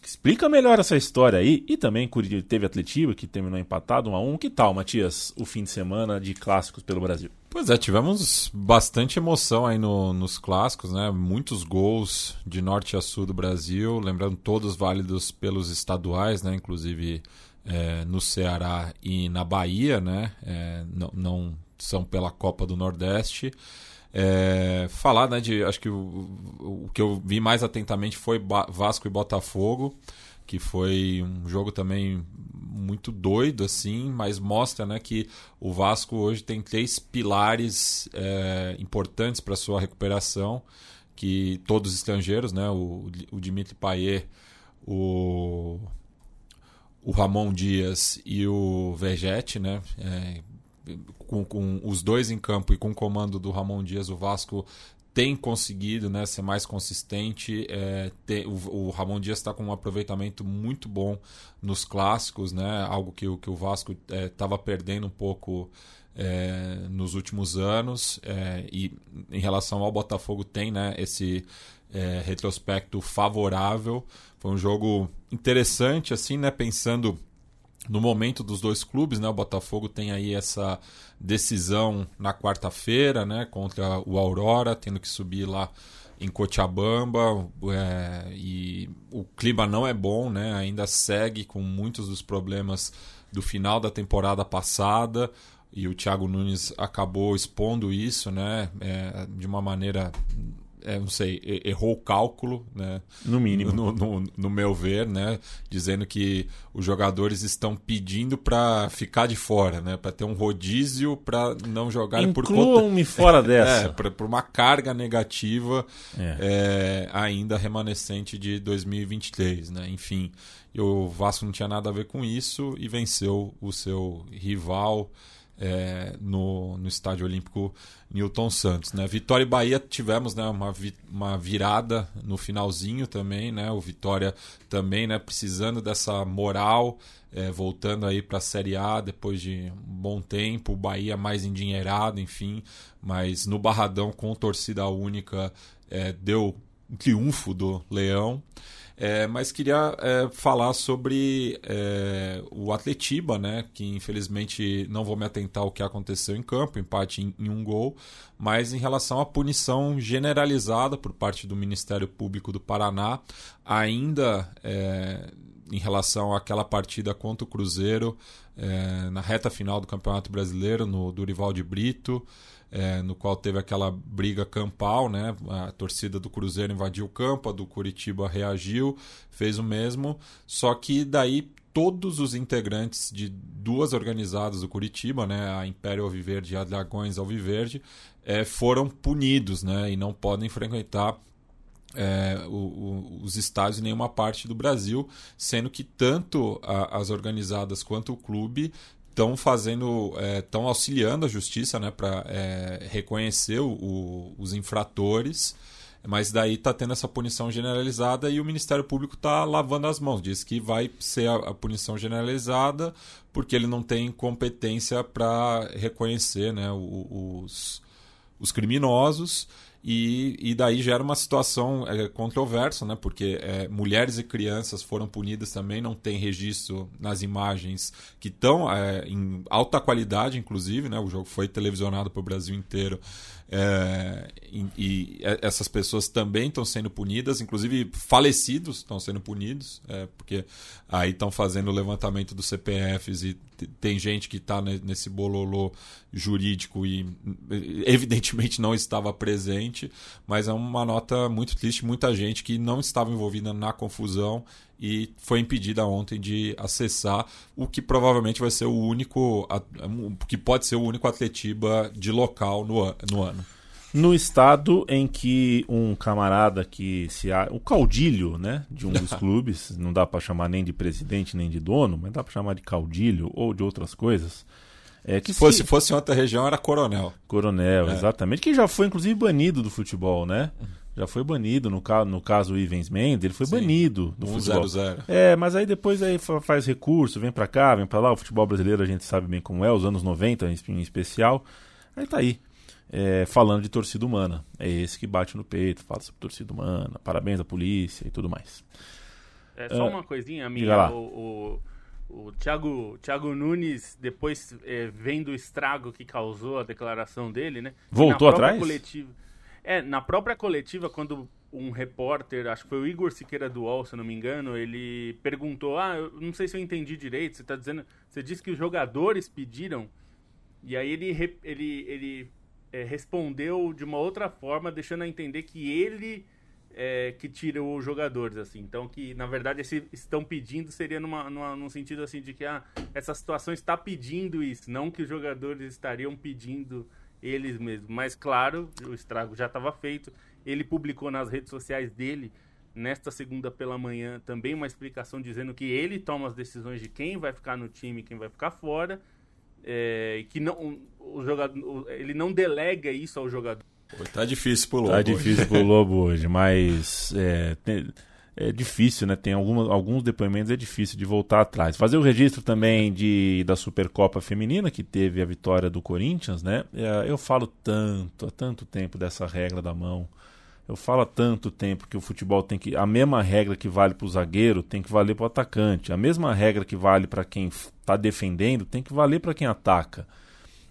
explica melhor essa história aí. E também teve Atletiba, que terminou empatado 1 a 1 Que tal, Matias, o fim de semana de clássicos pelo Brasil? Pois é, tivemos bastante emoção aí no, nos clássicos, né? Muitos gols de norte a sul do Brasil, lembrando todos válidos pelos estaduais, né? Inclusive é, no Ceará e na Bahia, né? É, não, não, são pela Copa do Nordeste. É, falar, né? De, acho que o, o que eu vi mais atentamente foi Vasco e Botafogo que foi um jogo também muito doido assim, mas mostra né, que o Vasco hoje tem três pilares é, importantes para sua recuperação, que todos estrangeiros, né, o, o Dimitri Payet, o, o Ramon Dias e o Vegete, né, é, com, com, os dois em campo e com o comando do Ramon Dias, o Vasco tem conseguido né, ser mais consistente. É, ter, o, o, Ramon Dias está com um aproveitamento muito bom nos clássicos, né, algo que, que o Vasco estava é, perdendo um pouco é, nos últimos anos. É, e em relação ao Botafogo, tem né, esse é, retrospecto favorável. Foi um jogo interessante, assim, né, pensando no momento dos dois clubes, né? O Botafogo tem aí essa decisão na quarta-feira, né? Contra o Aurora, tendo que subir lá em Cochabamba é, e o clima não é bom, né? Ainda segue com muitos dos problemas do final da temporada passada e o Thiago Nunes acabou expondo isso, né? É, de uma maneira é, não sei, errou o cálculo, né? No mínimo. No, no, no meu ver, né? Dizendo que os jogadores estão pedindo para ficar de fora, né? Para ter um rodízio para não jogarem por conta. me fora dessa. É, por uma carga negativa é. É, ainda remanescente de 2023, né? Enfim, o Vasco não tinha nada a ver com isso e venceu o seu rival é, no, no Estádio Olímpico Newton Santos. Né? Vitória e Bahia tivemos né, uma, vi, uma virada no finalzinho também, né? o Vitória também né, precisando dessa moral, é, voltando aí para a Série A depois de um bom tempo, o Bahia mais endinheirado, enfim, mas no Barradão com torcida única é, deu um triunfo do Leão. É, mas queria é, falar sobre é, o Atletiba, né? Que infelizmente não vou me atentar ao que aconteceu em campo, empate em, em, um gol, mas em relação à punição generalizada por parte do Ministério Público do Paraná, ainda é, em relação àquela partida contra o Cruzeiro é, na reta final do Campeonato Brasileiro, no Durival de Brito é, no qual teve aquela briga campal, né? A torcida do Cruzeiro invadiu o campo, a do Curitiba reagiu, fez o mesmo, só que daí todos os integrantes de duas organizadas do Curitiba, né, a Império Alviverde e a Dragões Alviverde, é, foram punidos, né, e não podem frequentar é, o, o, os estádios em nenhuma parte do Brasil, sendo que tanto a, as organizadas quanto o clube estão fazendo, estão é, auxiliando a justiça né, para é, reconhecer o, o, os infratores, mas daí está tendo essa punição generalizada e o Ministério Público está lavando as mãos. Diz que vai ser a, a punição generalizada porque ele não tem competência para reconhecer né, os, os criminosos e, e daí gera uma situação é, controversa, né? porque é, mulheres e crianças foram punidas também, não tem registro nas imagens que estão é, em alta qualidade, inclusive, né? o jogo foi televisionado para o Brasil inteiro é, e, e, essas pessoas também estão sendo punidas, inclusive falecidos estão sendo punidos, é, porque aí estão fazendo o levantamento dos CPFs e tem gente que está nesse bololô jurídico e evidentemente não estava presente, mas é uma nota muito triste, muita gente que não estava envolvida na confusão e foi impedida ontem de acessar o que provavelmente vai ser o único, que pode ser o único Atletiba de local no, no ano. No estado em que um camarada que se o caudilho, né, de um dos clubes, não dá para chamar nem de presidente nem de dono, mas dá para chamar de caudilho ou de outras coisas. É, que se fosse, se... fosse em outra região era coronel. Coronel, é. exatamente. Que já foi inclusive banido do futebol, né? Já foi banido. No, caso, no caso o Ivens Mendes, ele foi Sim, banido do 1, futebol. 0, 0. É, mas aí depois aí faz recurso, vem para cá, vem para lá. O futebol brasileiro a gente sabe bem como é, os anos 90 em especial. Aí tá aí. É, falando de torcida humana. É esse que bate no peito, fala sobre torcida humana, parabéns à polícia e tudo mais. É só uh, uma coisinha, amiga. O, o, o Thiago, Thiago Nunes, depois é, vendo o estrago que causou a declaração dele, né? Voltou atrás? Coletiva, é, na própria coletiva, quando um repórter, acho que foi o Igor Siqueira do UOL, se eu não me engano, ele perguntou: Ah, eu não sei se eu entendi direito, você está dizendo. Você disse que os jogadores pediram. E aí ele, ele, ele é, respondeu de uma outra forma, deixando a entender que ele é, que tirou os jogadores, assim. Então, que na verdade esse estão pedindo seria numa, numa, num sentido assim de que ah, essa situação está pedindo isso, não que os jogadores estariam pedindo eles mesmos. Mas claro, o estrago já estava feito. Ele publicou nas redes sociais dele nesta segunda pela manhã também uma explicação dizendo que ele toma as decisões de quem vai ficar no time, quem vai ficar fora, é, que não o jogador, ele não delega isso ao jogador. Tá difícil pro Lobo. Tá difícil pro Lobo hoje, mas é, tem, é difícil, né? Tem algumas, alguns depoimentos é difícil de voltar atrás. Fazer o registro também de, da Supercopa Feminina, que teve a vitória do Corinthians, né? É, eu falo tanto, há tanto tempo dessa regra da mão. Eu falo há tanto tempo que o futebol tem que. A mesma regra que vale para o zagueiro tem que valer para o atacante. A mesma regra que vale para quem está defendendo tem que valer para quem ataca.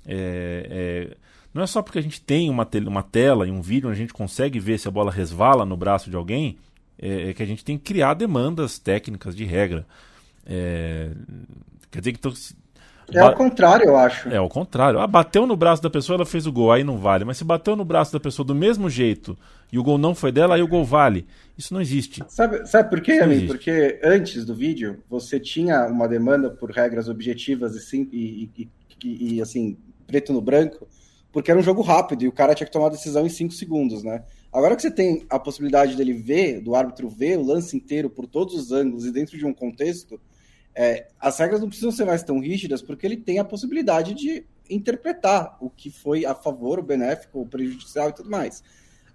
É, é, não é só porque a gente tem uma, te uma tela e um vídeo onde a gente consegue ver se a bola resvala no braço de alguém é, é que a gente tem que criar demandas técnicas de regra. É, quer dizer que então, é ao contrário, eu acho. É ao contrário. Ah, bateu no braço da pessoa, ela fez o gol, aí não vale. Mas se bateu no braço da pessoa do mesmo jeito e o gol não foi dela, aí o gol vale. Isso não existe. Sabe, sabe por quê, amigo? Porque antes do vídeo, você tinha uma demanda por regras objetivas e, sim, e, e, e, e assim, preto no branco, porque era um jogo rápido e o cara tinha que tomar a decisão em 5 segundos, né? Agora que você tem a possibilidade dele ver, do árbitro ver o lance inteiro por todos os ângulos e dentro de um contexto, é, as regras não precisam ser mais tão rígidas porque ele tem a possibilidade de interpretar o que foi a favor, o benéfico, o prejudicial e tudo mais.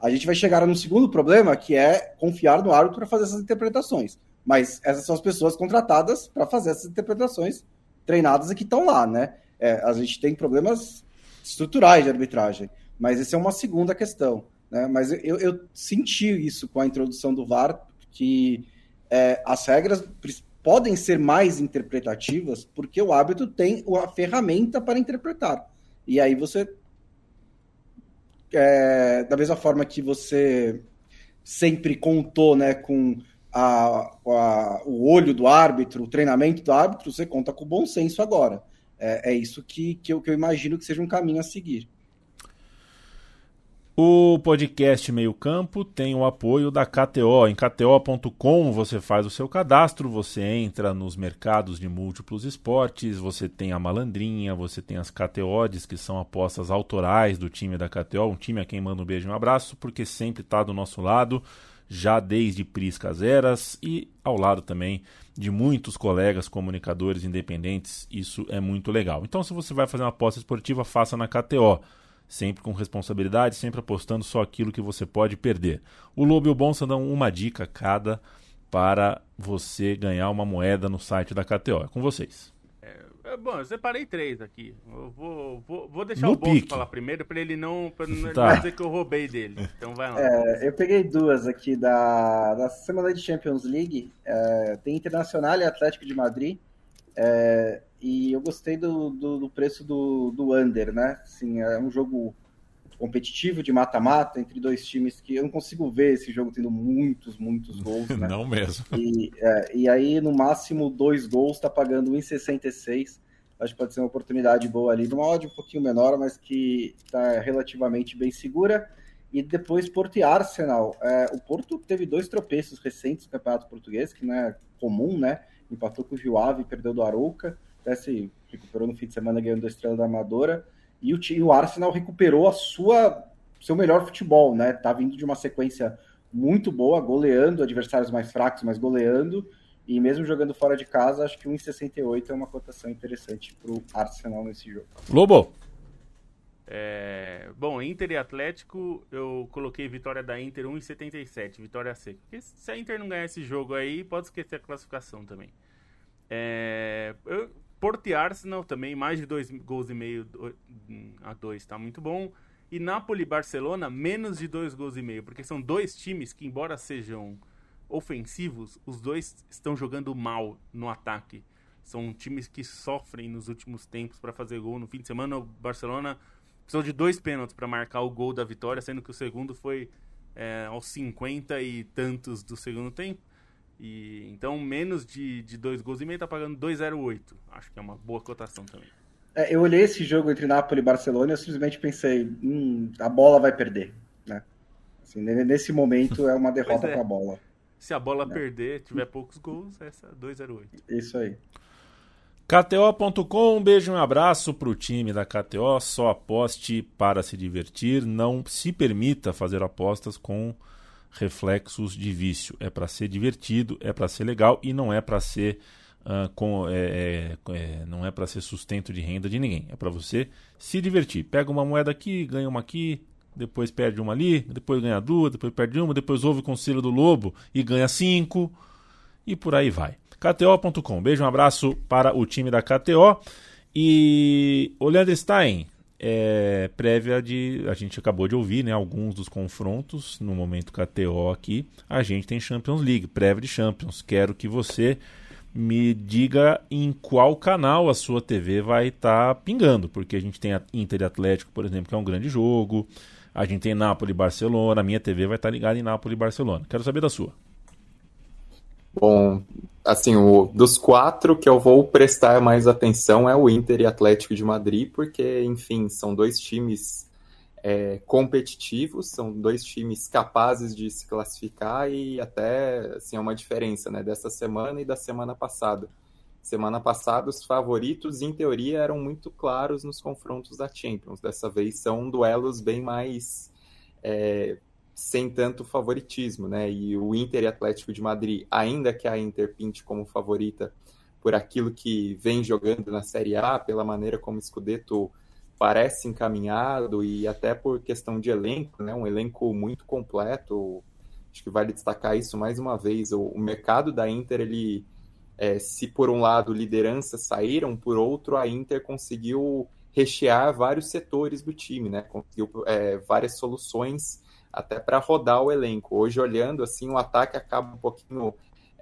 A gente vai chegar no segundo problema, que é confiar no árbitro para fazer essas interpretações. Mas essas são as pessoas contratadas para fazer essas interpretações, treinadas e que estão lá, né? É, a gente tem problemas estruturais de arbitragem, mas essa é uma segunda questão. Né? Mas eu, eu senti isso com a introdução do VAR, que é, as regras podem ser mais interpretativas porque o árbitro tem a ferramenta para interpretar. E aí você, é, da mesma forma que você sempre contou né, com a, a, o olho do árbitro, o treinamento do árbitro, você conta com o bom senso agora. É, é isso que, que, eu, que eu imagino que seja um caminho a seguir. O podcast Meio Campo tem o apoio da KTO. Em KTO.com você faz o seu cadastro, você entra nos mercados de múltiplos esportes, você tem a malandrinha, você tem as KTOs, que são apostas autorais do time da KTO, um time a quem manda um beijo e um abraço, porque sempre está do nosso lado, já desde Priscas Eras e ao lado também de muitos colegas comunicadores independentes. Isso é muito legal. Então, se você vai fazer uma aposta esportiva, faça na KTO sempre com responsabilidade, sempre apostando só aquilo que você pode perder. O Lobo e o Bonsa dão uma dica cada para você ganhar uma moeda no site da KTO. É com vocês. É, é bom, eu separei três aqui. Eu vou, vou, vou deixar no o Bonsa falar primeiro para ele não, pra não tá. dizer que eu roubei dele. Então vai lá. É, eu peguei duas aqui da, da semana de Champions League. É, tem Internacional e Atlético de Madrid. É, e eu gostei do, do, do, preço do, do under, né? Assim, é um jogo competitivo de mata-mata entre dois times que eu não consigo ver esse jogo tendo muitos, muitos gols. Né? não mesmo. E, é, e aí, no máximo, dois gols, tá pagando 1,66. Acho que pode ser uma oportunidade boa ali, numa odd um pouquinho menor, mas que está relativamente bem segura. E depois Porto e Arsenal. É, o Porto teve dois tropeços recentes no Campeonato Português, que não é comum, né? Empatou com o Rio Ave e perdeu do Arouca até se recuperou no fim de semana ganhando a estrela da Amadora. E o, o Arsenal recuperou a sua seu melhor futebol, né? Tá vindo de uma sequência muito boa, goleando adversários mais fracos, mas goleando. E mesmo jogando fora de casa, acho que 1,68 é uma cotação interessante para o Arsenal nesse jogo. Lobo! É, bom, Inter e Atlético, eu coloquei vitória da Inter 1,77, vitória seca. Porque se a Inter não ganhar esse jogo aí, pode esquecer a classificação também. É, eu Porto e Arsenal também, mais de dois gols e meio a dois, tá muito bom. E Napoli e Barcelona, menos de dois gols e meio, porque são dois times que, embora sejam ofensivos, os dois estão jogando mal no ataque. São times que sofrem nos últimos tempos para fazer gol. No fim de semana, o Barcelona precisou de dois pênaltis para marcar o gol da vitória, sendo que o segundo foi é, aos 50 e tantos do segundo tempo. E, então, menos de, de dois gols e meio tá pagando 2,08. Acho que é uma boa cotação também. É, eu olhei esse jogo entre Napoli e Barcelona e eu simplesmente pensei, hum, a bola vai perder. Né? Assim, nesse momento é uma derrota é. com a bola. Se a bola né? perder, tiver poucos gols, essa 2,08. Isso aí. KTO.com, um beijo e um abraço para o time da KTO. Só aposte para se divertir. Não se permita fazer apostas com reflexos de vício. É para ser divertido, é para ser legal e não é para ser uh, com, é, é, é, não é para ser sustento de renda de ninguém. É para você se divertir. Pega uma moeda aqui, ganha uma aqui, depois perde uma ali, depois ganha duas, depois perde uma, depois ouve o conselho do lobo e ganha cinco e por aí vai. KTO.com. Beijo, um abraço para o time da KTO. E o Leandro Stein, é, prévia de. A gente acabou de ouvir né, alguns dos confrontos no momento KTO aqui. A gente tem Champions League, prévia de Champions. Quero que você me diga em qual canal a sua TV vai estar tá pingando, porque a gente tem a Inter e Atlético, por exemplo, que é um grande jogo. A gente tem Nápoles e Barcelona. A minha TV vai estar tá ligada em Nápoles e Barcelona. Quero saber da sua. Bom, assim, o, dos quatro que eu vou prestar mais atenção é o Inter e Atlético de Madrid, porque, enfim, são dois times é, competitivos, são dois times capazes de se classificar e até, assim, é uma diferença, né, dessa semana e da semana passada. Semana passada, os favoritos, em teoria, eram muito claros nos confrontos da Champions. Dessa vez são duelos bem mais é, sem tanto favoritismo, né? E o Inter e Atlético de Madrid, ainda que a Inter pinte como favorita por aquilo que vem jogando na Série A, pela maneira como o Scudetto parece encaminhado e até por questão de elenco, né? Um elenco muito completo. Acho que vale destacar isso mais uma vez. O, o mercado da Inter, ele, é, se por um lado lideranças saíram, por outro a Inter conseguiu rechear vários setores do time, né? Conseguiu é, várias soluções até para rodar o elenco. Hoje, olhando assim, o ataque acaba um pouquinho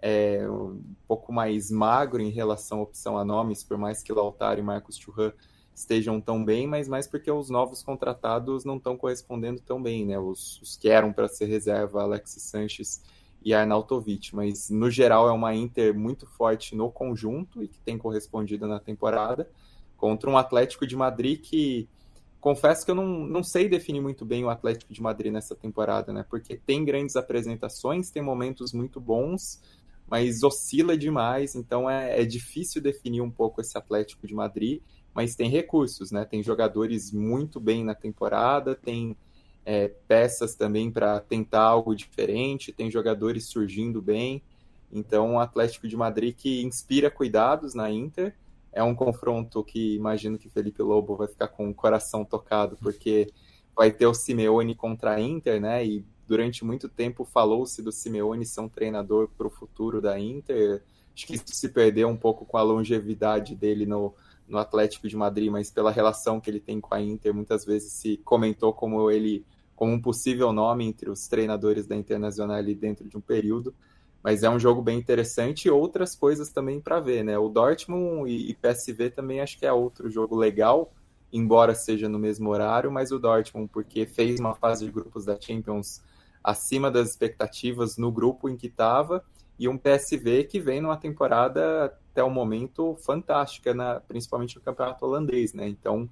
é, um pouco mais magro em relação à opção a nomes, por mais que Lautaro e Marcos Churran estejam tão bem, mas mais porque os novos contratados não estão correspondendo tão bem, né? Os, os que eram para ser reserva, Alexis Sanches e Arnautovic, mas no geral é uma Inter muito forte no conjunto e que tem correspondido na temporada contra um Atlético de Madrid que confesso que eu não, não sei definir muito bem o Atlético de Madrid nessa temporada, né? Porque tem grandes apresentações, tem momentos muito bons, mas oscila demais, então é, é difícil definir um pouco esse Atlético de Madrid, mas tem recursos, né? Tem jogadores muito bem na temporada, tem é, peças também para tentar algo diferente, tem jogadores surgindo bem. Então, o Atlético de Madrid que inspira cuidados na Inter. É um confronto que imagino que Felipe Lobo vai ficar com o coração tocado, porque vai ter o Simeone contra a Inter, né? E durante muito tempo falou-se do Simeone ser um treinador para o futuro da Inter. Acho que isso se perdeu um pouco com a longevidade dele no, no Atlético de Madrid, mas pela relação que ele tem com a Inter, muitas vezes se comentou como ele como um possível nome entre os treinadores da Internacional dentro de um período. Mas é um jogo bem interessante e outras coisas também para ver, né? O Dortmund e, e PSV também acho que é outro jogo legal, embora seja no mesmo horário, mas o Dortmund porque fez uma fase de grupos da Champions acima das expectativas no grupo em que estava e um PSV que vem numa temporada até o momento fantástica, na, principalmente no campeonato holandês, né? Então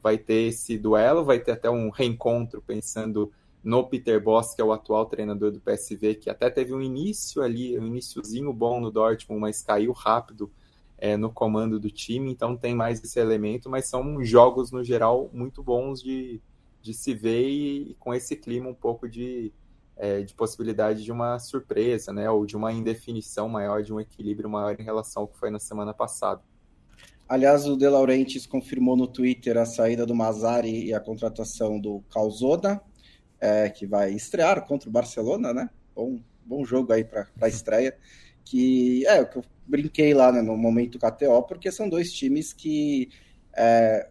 vai ter esse duelo, vai ter até um reencontro pensando no Peter Boss, que é o atual treinador do PSV, que até teve um início ali, um iníciozinho bom no Dortmund, mas caiu rápido é, no comando do time, então tem mais esse elemento, mas são jogos no geral muito bons de, de se ver e, e com esse clima um pouco de, é, de possibilidade de uma surpresa, né, ou de uma indefinição maior, de um equilíbrio maior em relação ao que foi na semana passada. Aliás, o De Laurentiis confirmou no Twitter a saída do Mazzari e a contratação do Calzona, é, que vai estrear contra o Barcelona, né? Bom, bom jogo aí para a estreia. Que é o que eu brinquei lá né, no momento KTO, porque são dois times que é,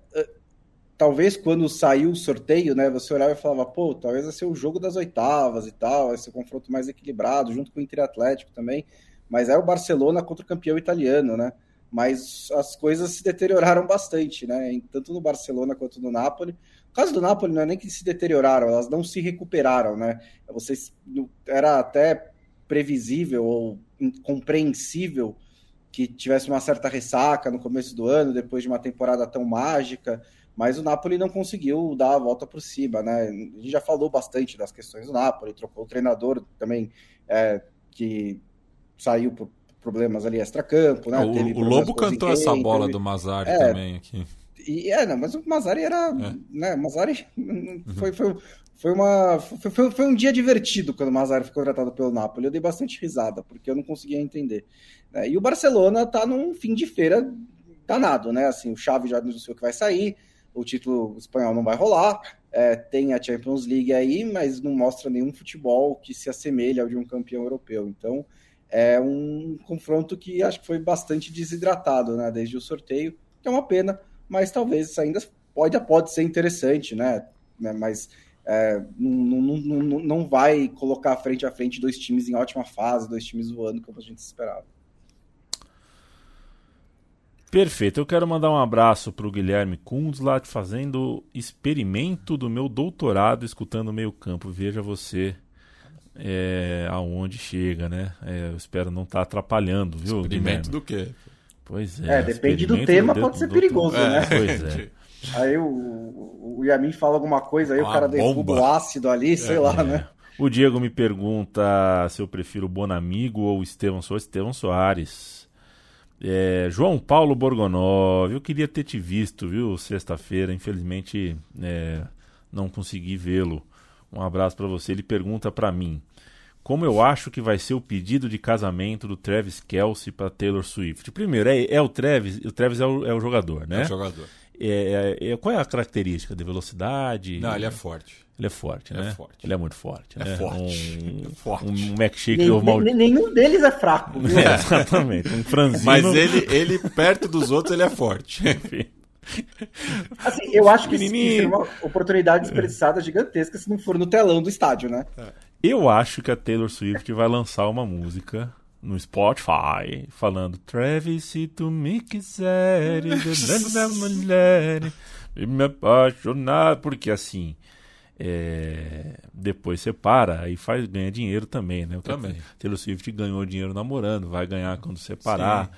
talvez quando saiu o sorteio, né, você olhava e falava, pô, talvez vai ser o jogo das oitavas e tal, vai ser um confronto mais equilibrado, junto com o Inter Atlético também, mas é o Barcelona contra o campeão italiano, né? mas as coisas se deterioraram bastante, né? Tanto no Barcelona quanto no Napoli. O caso do Napoli não é nem que se deterioraram, elas não se recuperaram, né? Vocês era até previsível ou compreensível que tivesse uma certa ressaca no começo do ano, depois de uma temporada tão mágica, mas o Napoli não conseguiu dar a volta por cima, né? A gente já falou bastante das questões do Napoli, trocou o treinador também, é, que saiu por problemas ali extra-campo, né? O, o Lobo cantou essa bola teve... do Mazari é, também aqui. E, é, não, mas o Mazari era. É. Né, o Mazari foi, foi, foi, uma, foi, foi, um dia divertido quando o Mazari foi contratado pelo Napoli. Eu dei bastante risada, porque eu não conseguia entender. Né? E o Barcelona tá num fim de feira danado, né? Assim, o Xavi já o que vai sair, o título espanhol não vai rolar. É, tem a Champions League aí, mas não mostra nenhum futebol que se assemelha ao de um campeão europeu. Então, é um confronto que acho que foi bastante desidratado, né, desde o sorteio, que é uma pena, mas talvez ainda pode, pode ser interessante, né, né mas é, não, não, não, não vai colocar frente a frente dois times em ótima fase, dois times voando como a gente esperava. Perfeito. Eu quero mandar um abraço para o Guilherme Kunzlat, fazendo experimento do meu doutorado escutando meio campo. Veja você é, aonde chega, né? É, eu espero não estar tá atrapalhando, viu? Experimento do quê? Pois é. É, depende do tema, do pode ser perigoso, do... né? É, pois é. Aí o, o Yamin fala alguma coisa, aí Uma o cara derruba o ácido ali, sei é, lá, é. né? O Diego me pergunta se eu prefiro o Bonamigo ou o Estevão Soares. Estevão Soares. É, João Paulo Borgonov, eu queria ter te visto, viu, sexta-feira. Infelizmente é, não consegui vê-lo. Um abraço para você. Ele pergunta para mim como eu acho que vai ser o pedido de casamento do Travis Kelsey para Taylor Swift. Primeiro, é, é, o Travis, o Travis é o, é o jogador, né? É o jogador. É, é, é qual é a característica de velocidade? Não, ele é forte. Ele é forte, ele né? É forte. Ele é muito forte. É né? forte. Um, é forte. Um milkshake Nem, mal... Nenhum deles é fraco. É, exatamente. Um franzino. Mas ele, ele, perto dos outros, ele é forte. Enfim. Assim, eu acho que isso é uma oportunidade desperdiçada gigantesca se não for no telão do estádio, né? Eu acho que a Taylor Swift vai lançar uma música no Spotify falando Travis, se tu me quiseres, da mulher, me apaixonar, porque assim. É, depois separa, aí faz, ganha dinheiro também, né? O também. Taylor Swift ganhou dinheiro namorando, vai ganhar quando separar.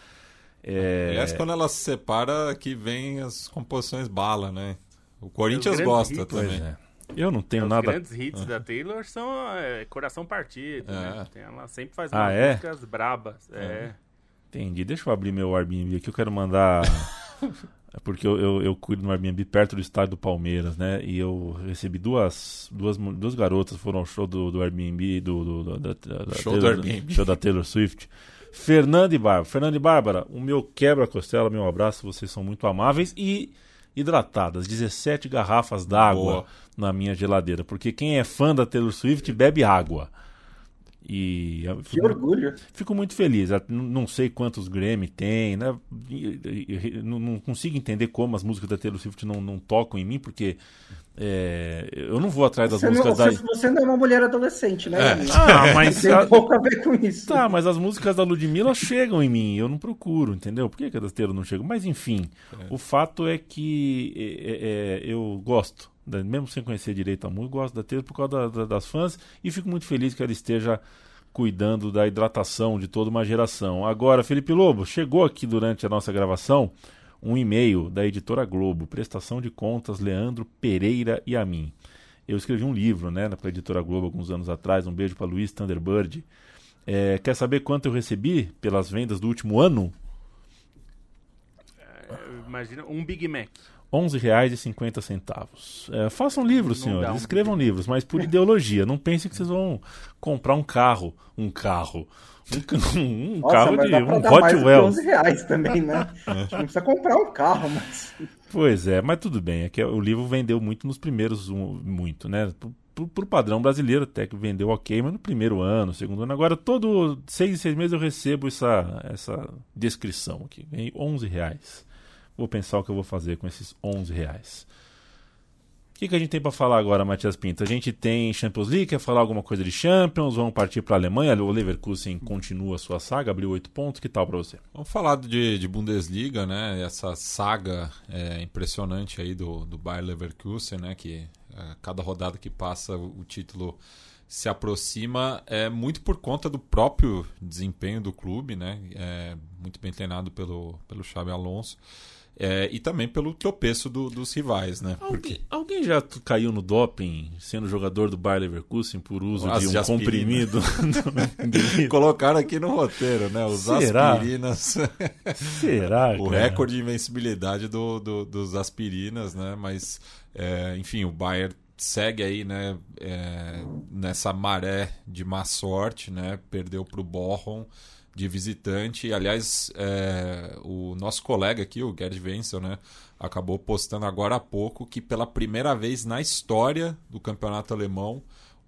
É... Aliás, quando ela se separa, que vem as composições bala, né? O Corinthians gosta também. É. Eu não tenho é, nada. Os grandes hits da Taylor são é, Coração Partido. Né? Ela sempre faz ah, é? músicas brabas. É. Entendi. Deixa eu abrir meu Airbnb aqui. Eu quero mandar. Porque eu, eu, eu, cuido no Airbnb perto do estádio do Palmeiras, né? E eu recebi duas, duas, duas garotas foram ao show do, do Airbnb, do, do, da, da, show Taylor, do Airbnb. show da Taylor Swift. Fernando e Bárbara. Fernando e Bárbara, o meu quebra-costela, meu abraço, vocês são muito amáveis e hidratadas. 17 garrafas d'água na minha geladeira. Porque quem é fã da Taylor Swift bebe água. E que orgulho. Fico muito feliz. Não sei quantos Grammy tem, né? Não consigo entender como as músicas da Taylor Swift não, não tocam em mim, porque é, eu não vou atrás das você músicas não, da. Você não é uma mulher adolescente, né? É. Ah, mas. Tem a... pouco a ver com isso. Tá, mas as músicas da Ludmilla chegam em mim, eu não procuro, entendeu? Por que, que a das Taylor não chegam? Mas enfim, é. o fato é que é, é, é eu gosto mesmo sem conhecer direito a música, gosto da Taylor por causa da, da, das fãs e fico muito feliz que ela esteja cuidando da hidratação de toda uma geração. Agora, Felipe Lobo, chegou aqui durante a nossa gravação um e-mail da editora Globo, prestação de contas Leandro Pereira e a mim. Eu escrevi um livro, né, para a editora Globo alguns anos atrás. Um beijo para Luiz Thunderbird. É, quer saber quanto eu recebi pelas vendas do último ano? É, imagina um Big Mac. R$ 11,50. É, façam livros, senhores, um escrevam livros, mas por ideologia. Não pensem que vocês vão comprar um carro. Um carro. Um, um Nossa, carro de um Hot Wheels. reais também, né? A gente não precisa comprar um carro, mas. Pois é, mas tudo bem. É que o livro vendeu muito nos primeiros, muito, né? Pro, pro padrão brasileiro, até que vendeu ok, mas no primeiro ano, segundo ano. Agora, todo seis, seis meses eu recebo essa, essa descrição aqui. Vem 11 reais. Vou pensar o que eu vou fazer com esses 11 reais. O que, que a gente tem para falar agora, Matias Pinto? A gente tem Champions League, quer falar alguma coisa de Champions? Vamos partir para a Alemanha. O Leverkusen continua a sua saga, abriu oito pontos. Que tal para você? Vamos falar de, de, Bundesliga, né? Essa saga é, impressionante aí do, do Bayer Leverkusen, né? Que é, cada rodada que passa o título se aproxima é muito por conta do próprio desempenho do clube, né? É, muito bem treinado pelo, pelo Xabi Alonso. É, e também pelo tropeço do, dos rivais, né? Alguém, Porque... alguém já caiu no doping sendo jogador do Bayer Leverkusen por uso As de um de comprimido? Colocaram aqui no roteiro, né? Os Será? aspirinas. Será? o recorde de invencibilidade do, do, dos aspirinas, né? Mas, é, enfim, o Bayer segue aí, né? É, nessa maré de má sorte, né? Perdeu para o Borrom de visitante. Aliás, é, o nosso colega aqui, o Gerd Wenzel, né, acabou postando agora há pouco que pela primeira vez na história do campeonato alemão,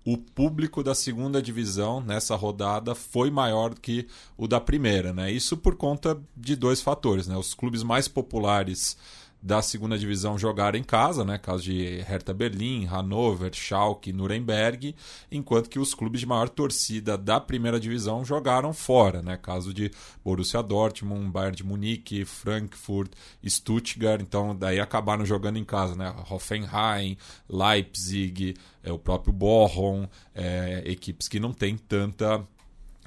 o público da segunda divisão nessa rodada foi maior que o da primeira. Né? Isso por conta de dois fatores. Né? Os clubes mais populares da segunda divisão jogaram em casa, né? Caso de Hertha Berlim, Hannover, Schalke, Nuremberg, enquanto que os clubes de maior torcida da primeira divisão jogaram fora, né? Caso de Borussia Dortmund, Bayern de Munique, Frankfurt, Stuttgart, então daí acabaram jogando em casa, né? Hoffenheim, Leipzig, é, o próprio Bochum, é, equipes que não têm tanta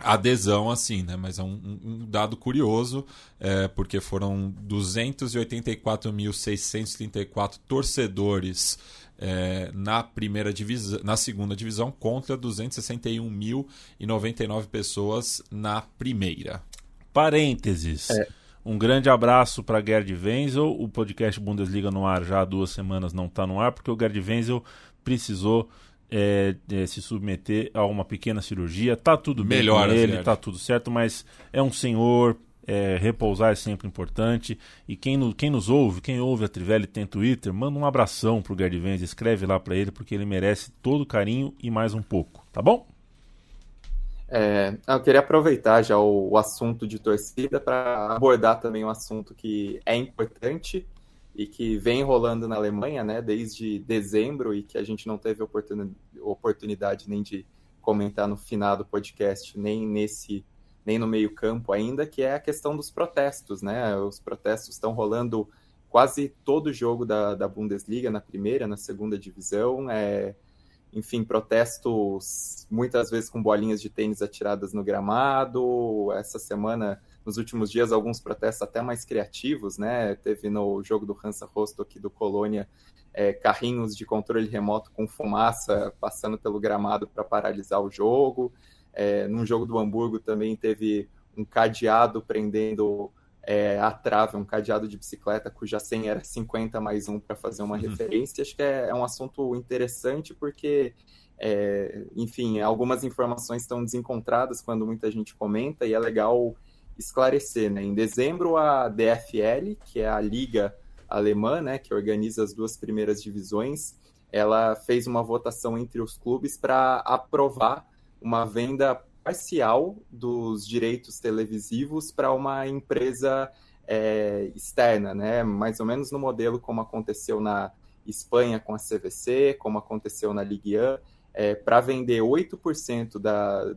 adesão assim, né? Mas é um, um dado curioso, é, porque foram 284.634 torcedores é, na primeira divisão, na segunda divisão contra 261.099 pessoas na primeira. Parênteses. É. Um grande abraço para Gerd Wenzel. O podcast Bundesliga no ar já há duas semanas não está no ar porque o Gerd Wenzel precisou é, é, se submeter a uma pequena cirurgia. Tá tudo bem Melhor, com ele, tá tudo certo, mas é um senhor. É, repousar é sempre importante. E quem, no, quem nos ouve, quem ouve a Trivelli tem Twitter, manda um abração pro Gerd Venz, escreve lá para ele, porque ele merece todo o carinho e mais um pouco, tá bom? É, eu queria aproveitar já o, o assunto de torcida para abordar também um assunto que é importante e que vem rolando na Alemanha, né, desde dezembro e que a gente não teve oportunidade nem de comentar no final do podcast, nem nesse nem no meio campo ainda, que é a questão dos protestos, né? Os protestos estão rolando quase todo jogo da, da Bundesliga, na primeira, na segunda divisão, é, enfim, protestos muitas vezes com bolinhas de tênis atiradas no gramado, essa semana nos últimos dias alguns protestos até mais criativos, né? Teve no jogo do Hansa Rostock do Colônia é, carrinhos de controle remoto com fumaça passando pelo gramado para paralisar o jogo. É, num jogo do Hamburgo também teve um cadeado prendendo é, a trave, um cadeado de bicicleta cuja senha era 50 mais um para fazer uma uhum. referência. Acho que é, é, um assunto interessante porque, é, enfim, algumas informações estão desencontradas quando muita gente comenta e é legal esclarecer. Né? Em dezembro, a DFL, que é a liga alemã, né, que organiza as duas primeiras divisões, ela fez uma votação entre os clubes para aprovar uma venda parcial dos direitos televisivos para uma empresa é, externa, né? mais ou menos no modelo como aconteceu na Espanha com a CVC, como aconteceu na Ligue 1, é, para vender 8% da,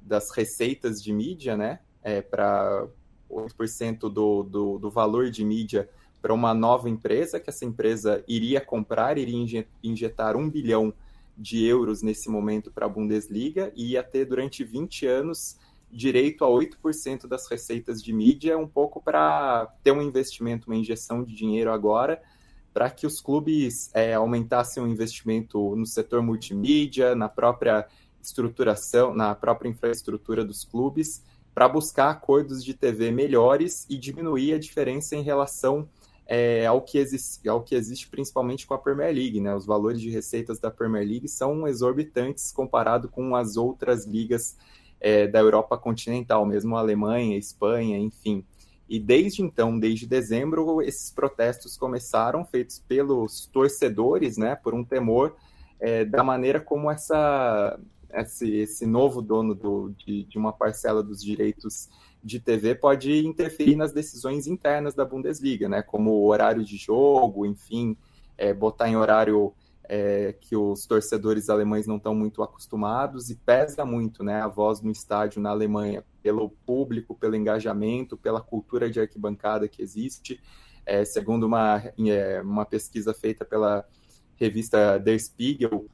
das receitas de mídia, né? É, para 8% do, do, do valor de mídia para uma nova empresa, que essa empresa iria comprar, iria injetar um bilhão de euros nesse momento para a Bundesliga e ia ter durante 20 anos direito a 8% das receitas de mídia, um pouco para ter um investimento, uma injeção de dinheiro agora, para que os clubes é, aumentassem o investimento no setor multimídia, na própria estruturação, na própria infraestrutura dos clubes, para buscar acordos de TV melhores e diminuir a diferença em relação é, ao, que existe, ao que existe principalmente com a Premier League. Né? Os valores de receitas da Premier League são exorbitantes comparado com as outras ligas é, da Europa continental, mesmo a Alemanha, a Espanha, enfim. E desde então, desde dezembro, esses protestos começaram, feitos pelos torcedores, né, por um temor é, da maneira como essa, esse, esse novo dono do, de, de uma parcela dos direitos de TV pode interferir nas decisões internas da Bundesliga, né? Como o horário de jogo, enfim, é, botar em horário é, que os torcedores alemães não estão muito acostumados e pesa muito, né? A voz no estádio na Alemanha pelo público, pelo engajamento, pela cultura de arquibancada que existe. É, segundo uma, é, uma pesquisa feita pela revista Der Spiegel,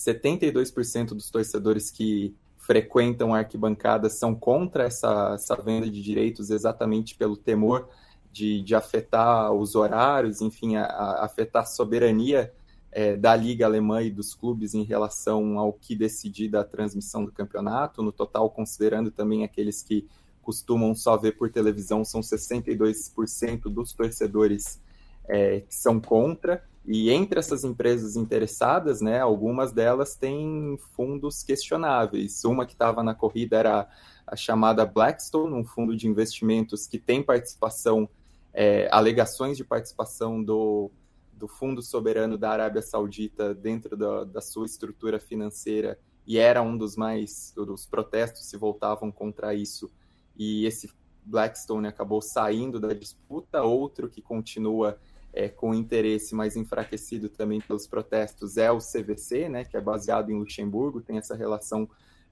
72% dos torcedores que frequentam a arquibancada são contra essa, essa venda de direitos exatamente pelo temor de, de afetar os horários, enfim, a, a afetar a soberania é, da Liga Alemã e dos clubes em relação ao que decidir da transmissão do campeonato. No total, considerando também aqueles que costumam só ver por televisão, são 62% dos torcedores é, que são contra. E entre essas empresas interessadas, né, algumas delas têm fundos questionáveis. Uma que estava na corrida era a chamada Blackstone, um fundo de investimentos que tem participação, é, alegações de participação do, do Fundo Soberano da Arábia Saudita dentro da, da sua estrutura financeira, e era um dos mais. dos protestos se voltavam contra isso. E esse Blackstone acabou saindo da disputa. Outro que continua é, com interesse mais enfraquecido também pelos protestos é o CVC, né, que é baseado em Luxemburgo, tem essa relação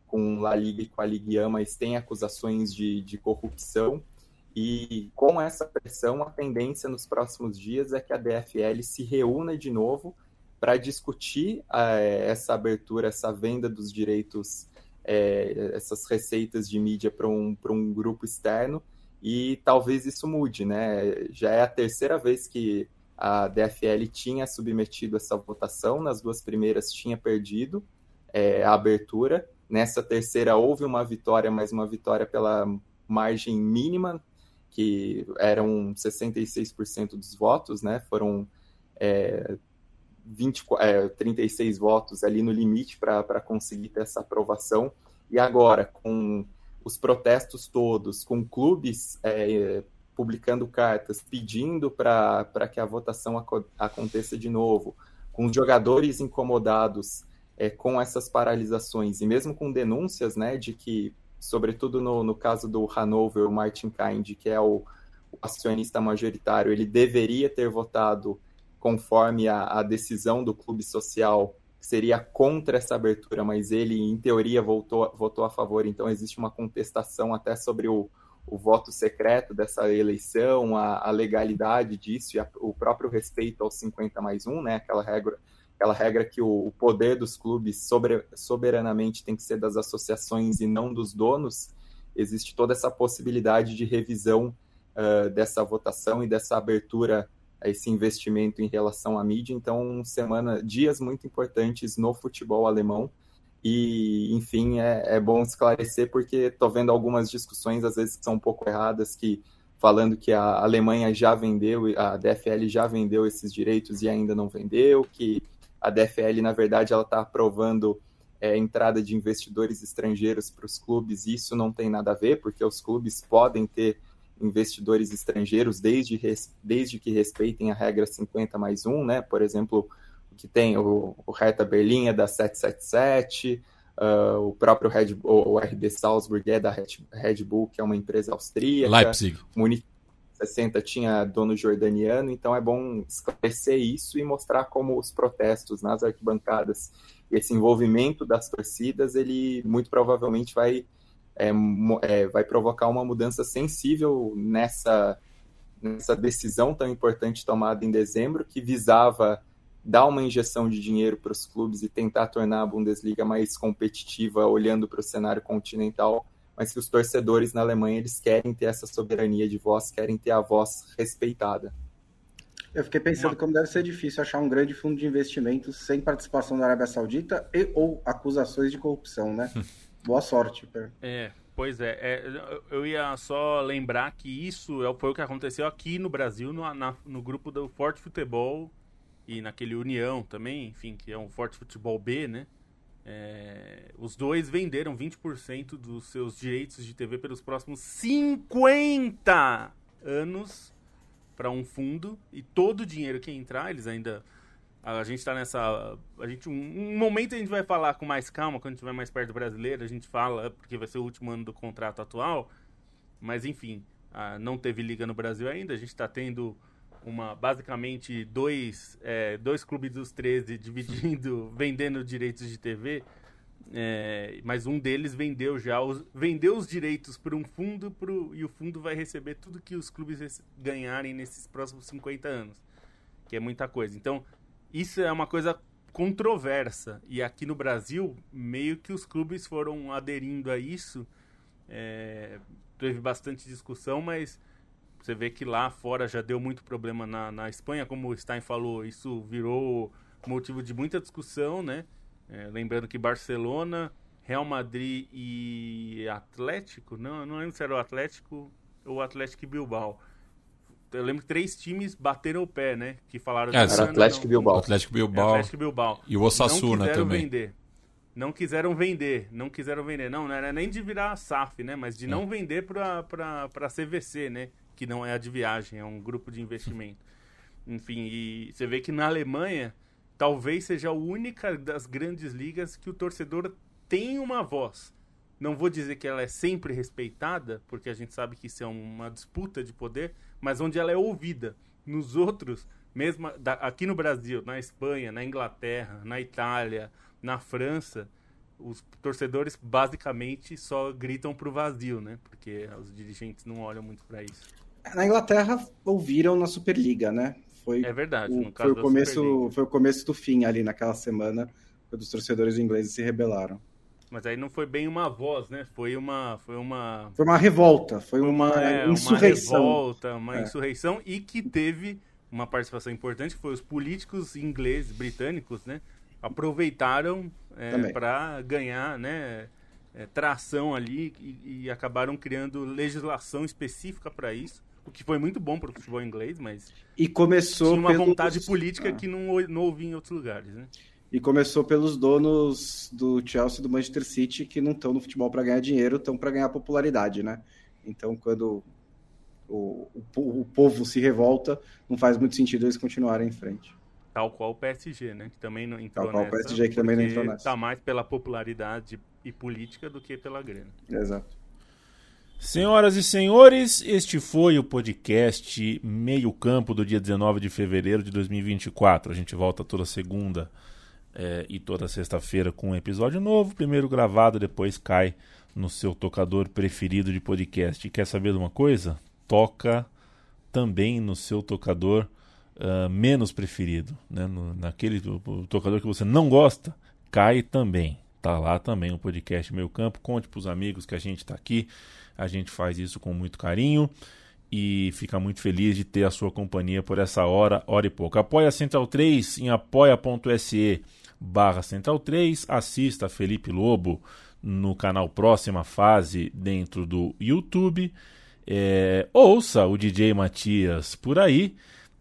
com a Liga e com a Ligue 1, mas tem acusações de, de corrupção. E com essa pressão, a tendência nos próximos dias é que a DFL se reúna de novo para discutir é, essa abertura, essa venda dos direitos, é, essas receitas de mídia para um, um grupo externo e talvez isso mude, né? Já é a terceira vez que a DFL tinha submetido essa votação, nas duas primeiras tinha perdido é, a abertura, nessa terceira houve uma vitória, mas uma vitória pela margem mínima, que eram 66% dos votos, né? Foram é, 20, é, 36 votos ali no limite para conseguir ter essa aprovação. E agora, com os protestos todos, com clubes é, publicando cartas pedindo para que a votação ac aconteça de novo, com jogadores incomodados é, com essas paralisações, e mesmo com denúncias né, de que, sobretudo no, no caso do Hanover, o Martin Kind, que é o, o acionista majoritário, ele deveria ter votado conforme a, a decisão do clube social seria contra essa abertura, mas ele, em teoria, votou, votou a favor. Então, existe uma contestação até sobre o, o voto secreto dessa eleição, a, a legalidade disso e a, o próprio respeito aos 50 mais 1, né? aquela regra, aquela regra que o, o poder dos clubes sobre, soberanamente tem que ser das associações e não dos donos. Existe toda essa possibilidade de revisão uh, dessa votação e dessa abertura a esse investimento em relação à mídia. Então, semana, dias muito importantes no futebol alemão. E, enfim, é, é bom esclarecer porque estou vendo algumas discussões, às vezes, que são um pouco erradas, que falando que a Alemanha já vendeu, a DFL já vendeu esses direitos e ainda não vendeu, que a DFL, na verdade, ela está aprovando é, entrada de investidores estrangeiros para os clubes. Isso não tem nada a ver, porque os clubes podem ter investidores estrangeiros desde, desde que respeitem a regra 50 mais 1, né? Por exemplo, que tem o, o Hertha Berlim é da 777, uh, ah, o próprio Red, o, o RB Salzburg é da Red, Bull, que é uma empresa austríaca. Leipzig. Munique 60 tinha dono jordaniano, então é bom esclarecer isso e mostrar como os protestos nas arquibancadas e esse envolvimento das torcidas, ele muito provavelmente vai é, é, vai provocar uma mudança sensível nessa, nessa decisão tão importante tomada em dezembro, que visava dar uma injeção de dinheiro para os clubes e tentar tornar a Bundesliga mais competitiva, olhando para o cenário continental, mas que os torcedores na Alemanha eles querem ter essa soberania de voz, querem ter a voz respeitada. Eu fiquei pensando como deve ser difícil achar um grande fundo de investimentos sem participação da Arábia Saudita e ou acusações de corrupção, né? Boa sorte. Per. É, pois é, é, Eu ia só lembrar que isso é foi o que aconteceu aqui no Brasil, no, na, no grupo do Forte Futebol e naquele União também, enfim, que é um Forte Futebol B, né? É, os dois venderam 20% dos seus direitos de TV pelos próximos 50 anos para um fundo e todo o dinheiro que entrar, eles ainda a gente está nessa. A gente, um, um, momento a gente vai falar com mais calma, quando estiver mais perto do brasileiro, a gente fala, porque vai ser o último ano do contrato atual. Mas enfim, não teve liga no Brasil ainda. A gente está tendo uma basicamente dois, é, dois clubes dos 13 dividindo, vendendo direitos de TV. É, mas um deles vendeu já os, vendeu os direitos para um fundo pro, e o fundo vai receber tudo que os clubes ganharem nesses próximos 50 anos, que é muita coisa. Então, isso é uma coisa controversa. E aqui no Brasil, meio que os clubes foram aderindo a isso. É, teve bastante discussão, mas você vê que lá fora já deu muito problema na, na Espanha, como o Stein falou, isso virou motivo de muita discussão, né? É, lembrando que Barcelona, Real Madrid e Atlético, não, não lembro se era o Atlético ou o Atlético Bilbao, eu lembro que três times bateram o pé, né? Que falaram... É, era Atlético e Bilbao. Atlético Bilbao. Atlético Bilbao. E o Osasuna não também. Vender. Não quiseram vender, não quiseram vender. Não, não era nem de virar SAF, né? Mas de é. não vender para para CVC, né? Que não é a de viagem, é um grupo de investimento. Enfim, e você vê que na Alemanha talvez seja a única das grandes ligas que o torcedor tem uma voz. Não vou dizer que ela é sempre respeitada, porque a gente sabe que isso é uma disputa de poder, mas onde ela é ouvida. Nos outros, mesmo aqui no Brasil, na Espanha, na Inglaterra, na Itália, na França, os torcedores basicamente só gritam pro vazio, né? Porque os dirigentes não olham muito para isso. Na Inglaterra ouviram na Superliga, né? Foi é verdade. O, foi o começo, foi o começo do fim ali naquela semana, quando os torcedores ingleses se rebelaram. Mas aí não foi bem uma voz, né? Foi uma. Foi uma, foi uma revolta, foi uma, uma é, insurreição. Uma revolta, uma é. insurreição e que teve uma participação importante, que foi os políticos ingleses, britânicos, né? Aproveitaram é, para ganhar né, é, tração ali e, e, acabaram criando legislação específica para isso. O que foi muito bom para o futebol inglês, mas. E começou. Tinha uma vontade política ah. que não, não ouvia em outros lugares, né? E começou pelos donos do Chelsea e do Manchester City que não estão no futebol para ganhar dinheiro, estão para ganhar popularidade, né? Então, quando o, o, o, povo se revolta, não faz muito sentido eles continuarem em frente. Tal qual o PSG, né? Que também não entrou Tal qual nessa, o PSG que também não entrou nessa. Tá mais pela popularidade e política do que pela grana. Exato. Senhoras e senhores, este foi o podcast Meio Campo do dia 19 de fevereiro de 2024. A gente volta toda segunda É, e toda sexta-feira com um episódio novo, primeiro gravado, depois cai no seu tocador preferido de podcast. Quer saber de uma coisa? Toca também no seu tocador uh, menos preferido, né? No, naquele tocador que você não gosta, cai também. Tá lá também o podcast Meio Campo. Conte para os amigos que a gente está aqui. A gente faz isso com muito carinho e fica muito feliz de ter a sua companhia por essa hora, hora e pouco. Apoia a Central 3 em apoia.se barra Central 3. Assista Felipe Lobo no canal Próxima Fase dentro do YouTube. É, ouça o DJ Matias por aí.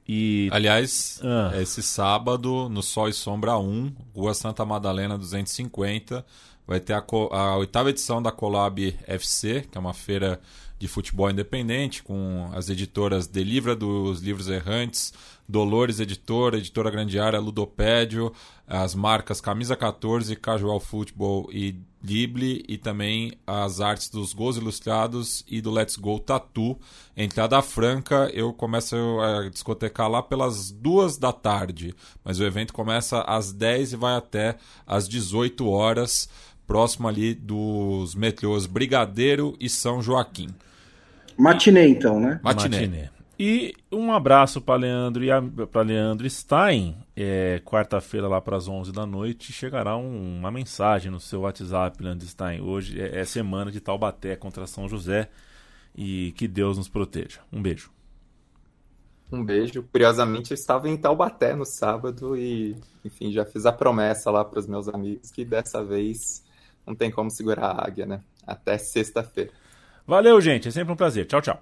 E... Aliás, ah. esse sábado, no Sol e Sombra 1, Rua Santa Madalena 250, vai ter a, a oitava edição da Colab FC, que é uma feira de futebol independente, com as editoras Delivra dos Livros Errantes, Dolores Editora, Editora Grande Área, Ludopédio, as marcas Camisa 14, Casual Football e Ghibli e também as artes dos Gols Ilustrados e do Let's Go Tattoo. Entrada franca, eu começo a discotecar lá pelas duas da tarde, mas o evento começa às 10 e vai até às 18 horas, próximo ali dos metrôs Brigadeiro e São Joaquim. Matinê, então, né? Matinê. Matinê. E um abraço para Leandro e para Leandro Stein. É, Quarta-feira lá para as 11 da noite chegará um, uma mensagem no seu WhatsApp, Leandro Stein. Hoje é, é, semana de Taubaté contra São José e que Deus nos proteja. Um beijo. Um beijo. Curiosamente, eu estava em Taubaté no sábado e, enfim, já fiz a promessa lá para os meus amigos que dessa vez não tem como segurar a águia, né? Até sexta-feira. Valeu, gente. É sempre um prazer. Tchau, tchau.